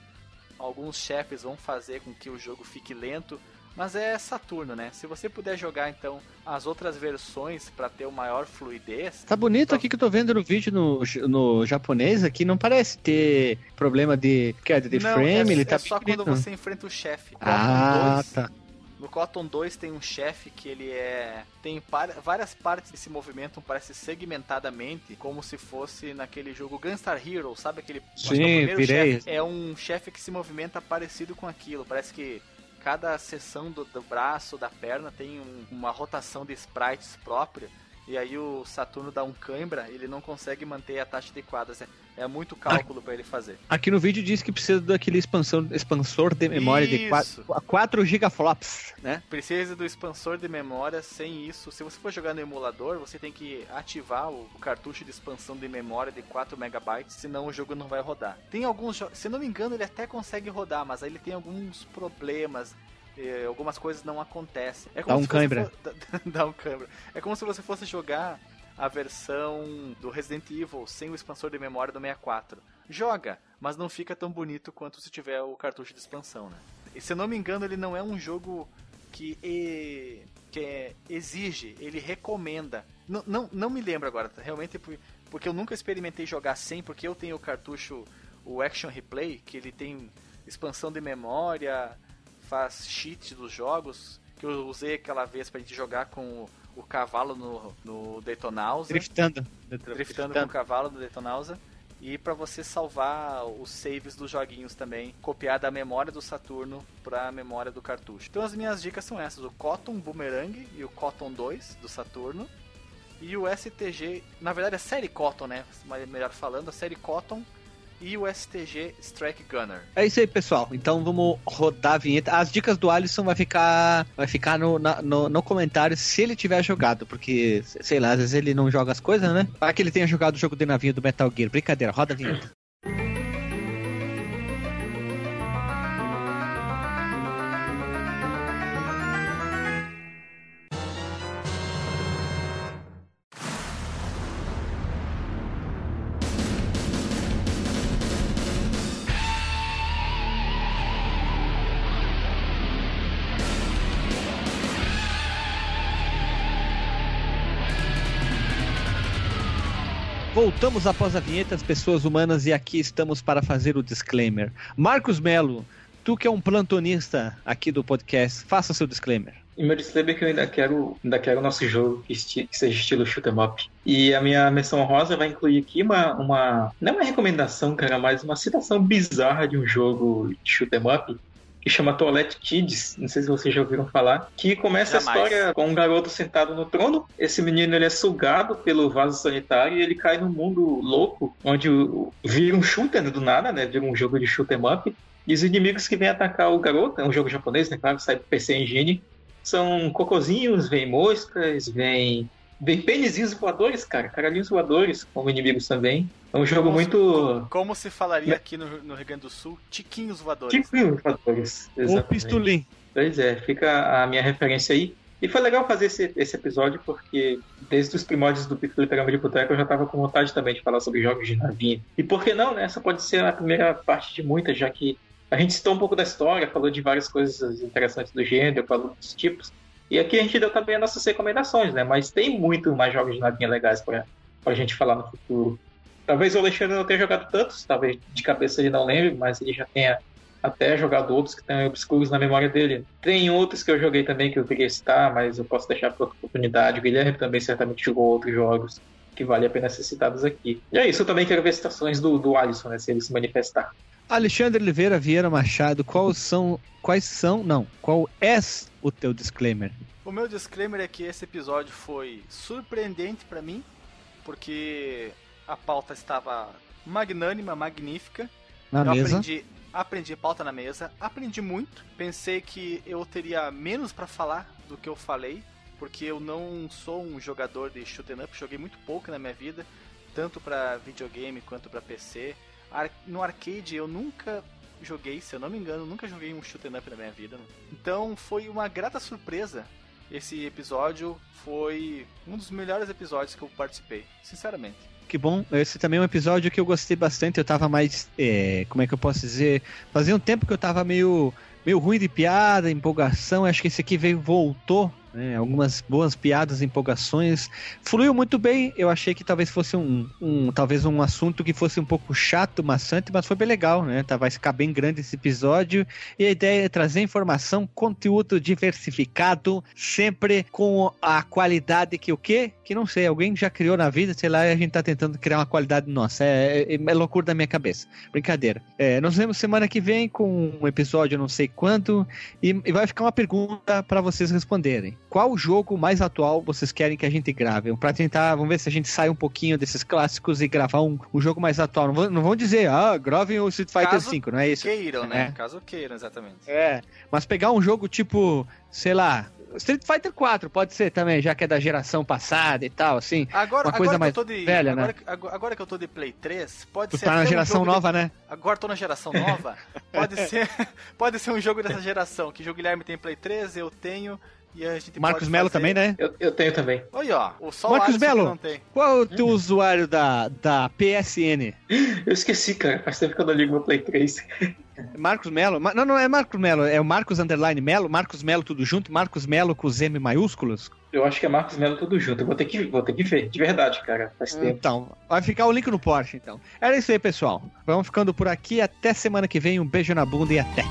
Alguns chefes vão fazer com que o jogo fique lento mas é Saturno, né? Se você puder jogar então as outras versões para ter o maior fluidez. Tá bonito então... aqui que eu tô vendo no vídeo no, no japonês aqui, não parece ter problema de queda de não, frame, é, ele é tá só quando você enfrenta o chefe. Ah, tá. No Cotton 2 tem um chefe que ele é. Tem par... várias partes que se movimentam, parece segmentadamente, como se fosse naquele jogo Gunstar Hero, sabe aquele. Sim, virei. É um chefe que se movimenta parecido com aquilo. Parece que cada seção do, do braço, da perna, tem um, uma rotação de sprites própria. E aí o Saturno dá um cãibra, ele não consegue manter a taxa de quadras. É, é muito cálculo para ele fazer. Aqui no vídeo diz que precisa daquele expansor, expansor de memória isso. de 4, 4 gigaflops, né? Precisa do expansor de memória. Sem isso, se você for jogar no emulador, você tem que ativar o, o cartucho de expansão de memória de 4 megabytes, senão o jogo não vai rodar. Tem alguns, se não me engano, ele até consegue rodar, mas aí ele tem alguns problemas eh, algumas coisas não acontecem. É como dá um cãibra. For... *laughs* dá um cãibra. É como se você fosse jogar a versão do Resident Evil sem o expansor de memória do 64. Joga, mas não fica tão bonito quanto se tiver o cartucho de expansão, né? E se eu não me engano, ele não é um jogo que, e... que é... exige, ele recomenda. Não, não, não me lembro agora, realmente, porque eu nunca experimentei jogar sem, porque eu tenho o cartucho, o Action Replay, que ele tem expansão de memória, faz cheat dos jogos, que eu usei aquela vez pra gente jogar com o, o cavalo no, no Detonausa. Driftando. Driftando, Driftando com o cavalo no Detonausa. E para você salvar os saves dos joguinhos também, copiar da memória do Saturno para a memória do cartucho. Então as minhas dicas são essas: o Cotton Boomerang e o Cotton 2 do Saturno. E o STG, na verdade a série Cotton, né? Melhor falando, a série Cotton e o STG Strike Gunner. É isso aí, pessoal. Então vamos rodar a vinheta. As dicas do Alisson vai ficar, vai ficar no, na, no, no, comentário se ele tiver jogado, porque, sei lá, às vezes ele não joga as coisas, né? Para que ele tenha jogado o jogo de navio do Metal Gear. Brincadeira, roda a vinheta. Voltamos após a vinheta, as pessoas humanas, e aqui estamos para fazer o disclaimer. Marcos Melo, tu que é um plantonista aqui do podcast, faça seu disclaimer. E meu disclaimer é que eu ainda quero, ainda quero o nosso jogo que, esti que seja estilo shoot 'em up. E a minha menção rosa vai incluir aqui uma, uma. Não é uma recomendação, cara, mas uma citação bizarra de um jogo de shoot 'em up que chama Toilette Kids, não sei se vocês já ouviram falar, que começa Jamais. a história com um garoto sentado no trono. Esse menino ele é sugado pelo vaso sanitário e ele cai num mundo louco, onde vira um shooter do nada, né? Vira um jogo de shoot 'em up. E os inimigos que vêm atacar o garoto, é um jogo japonês, né? Claro, sai do PC Engine, são cocozinhos, vem moscas, vem Vem pênisinhos voadores, cara. Caralhinhos voadores como inimigos também. É um jogo como muito. Como se falaria aqui no, no, Rio Grande do Sul? Tiquinhos voadores. Tiquinhos voadores. Exatamente. Ou pistolim. Pois é, fica a minha referência aí. E foi legal fazer esse, esse episódio porque desde os primórdios do Fliperama de Boteco eu já estava com vontade também de falar sobre jogos de navinha. E por que não, né? Essa pode ser a primeira parte de muitas, já que a gente citou um pouco da história, falou de várias coisas interessantes do gênero, falou dos tipos. E aqui a gente deu também as nossas recomendações, né? Mas tem muito mais jogos de navinha legais para a gente falar no futuro. Talvez o Alexandre não tenha jogado tantos, talvez de cabeça ele não lembre, mas ele já tenha até jogado outros que estão obscuros na memória dele. Tem outros que eu joguei também que eu queria citar, mas eu posso deixar para outra oportunidade. O Guilherme também certamente jogou outros jogos que vale a pena ser citados aqui. E é isso, eu também quero ver citações do, do Alisson, né, se ele se manifestar. Alexandre Oliveira Vieira Machado, quais são, quais são, não, qual é o teu disclaimer? O meu disclaimer é que esse episódio foi surpreendente para mim, porque a pauta estava magnânima, magnífica. Na eu mesa. aprendi, aprendi pauta na mesa, aprendi muito. Pensei que eu teria menos para falar do que eu falei, porque eu não sou um jogador de shoot 'em up, joguei muito pouco na minha vida, tanto para videogame quanto para PC. No arcade eu nunca joguei, se eu não me engano, nunca joguei um shoot 'em up na minha vida. Então foi uma grata surpresa. Esse episódio foi um dos melhores episódios que eu participei, sinceramente. Que bom, esse também é um episódio que eu gostei bastante. Eu tava mais. É, como é que eu posso dizer? Fazia um tempo que eu tava meio, meio ruim de piada, empolgação. Acho que esse aqui veio, voltou né, algumas boas piadas, empolgações. Fluiu muito bem. Eu achei que talvez fosse um, um, talvez um assunto que fosse um pouco chato, maçante, mas foi bem legal, né? Tá, vai ficar bem grande esse episódio. E a ideia é trazer informação, conteúdo diversificado, sempre com a qualidade que o quê? Que não sei, alguém já criou na vida, sei lá, e a gente tá tentando criar uma qualidade nossa. É, é, é loucura da minha cabeça. Brincadeira. É, nós vemos semana que vem com um episódio, não sei quanto, e, e vai ficar uma pergunta para vocês responderem qual jogo mais atual vocês querem que a gente grave? Pra tentar, vamos ver se a gente sai um pouquinho desses clássicos e gravar um, um jogo mais atual. Não, vão, não vão dizer, ah, gravem o Street Fighter Caso V, não é isso? queiram, né? É. Caso queiram, exatamente. É, mas pegar um jogo tipo, sei lá, Street Fighter 4 pode ser também, já que é da geração passada e tal, assim. Agora, uma coisa mais de, velha, agora, né? Agora, agora, que eu tô de Play 3, pode tu ser. Tá na geração um nova, de... né? Agora tô na geração nova. pode *laughs* ser, pode ser um jogo dessa geração, que o Guilherme tem Play 3, eu tenho. E a gente Marcos Melo também, né? Eu, eu, tenho também. Olha, ó. O só Marcos Melo, qual é o teu usuário da, da PSN? Eu esqueci, cara. Faz tempo que eu não ligo meu Play 3. Marcos Melo? Não, não é Marcos Melo, é o Marcos Underline Melo, Marcos Melo tudo junto, Marcos Melo com os M maiúsculos? Eu acho que é Marcos Melo tudo junto. Eu vou ter que, vou ter que ver, de verdade, cara. Faz tempo. Então, vai ficar o link no Porsche, então. Era isso aí, pessoal. Vamos ficando por aqui. Até semana que vem. Um beijo na bunda e até.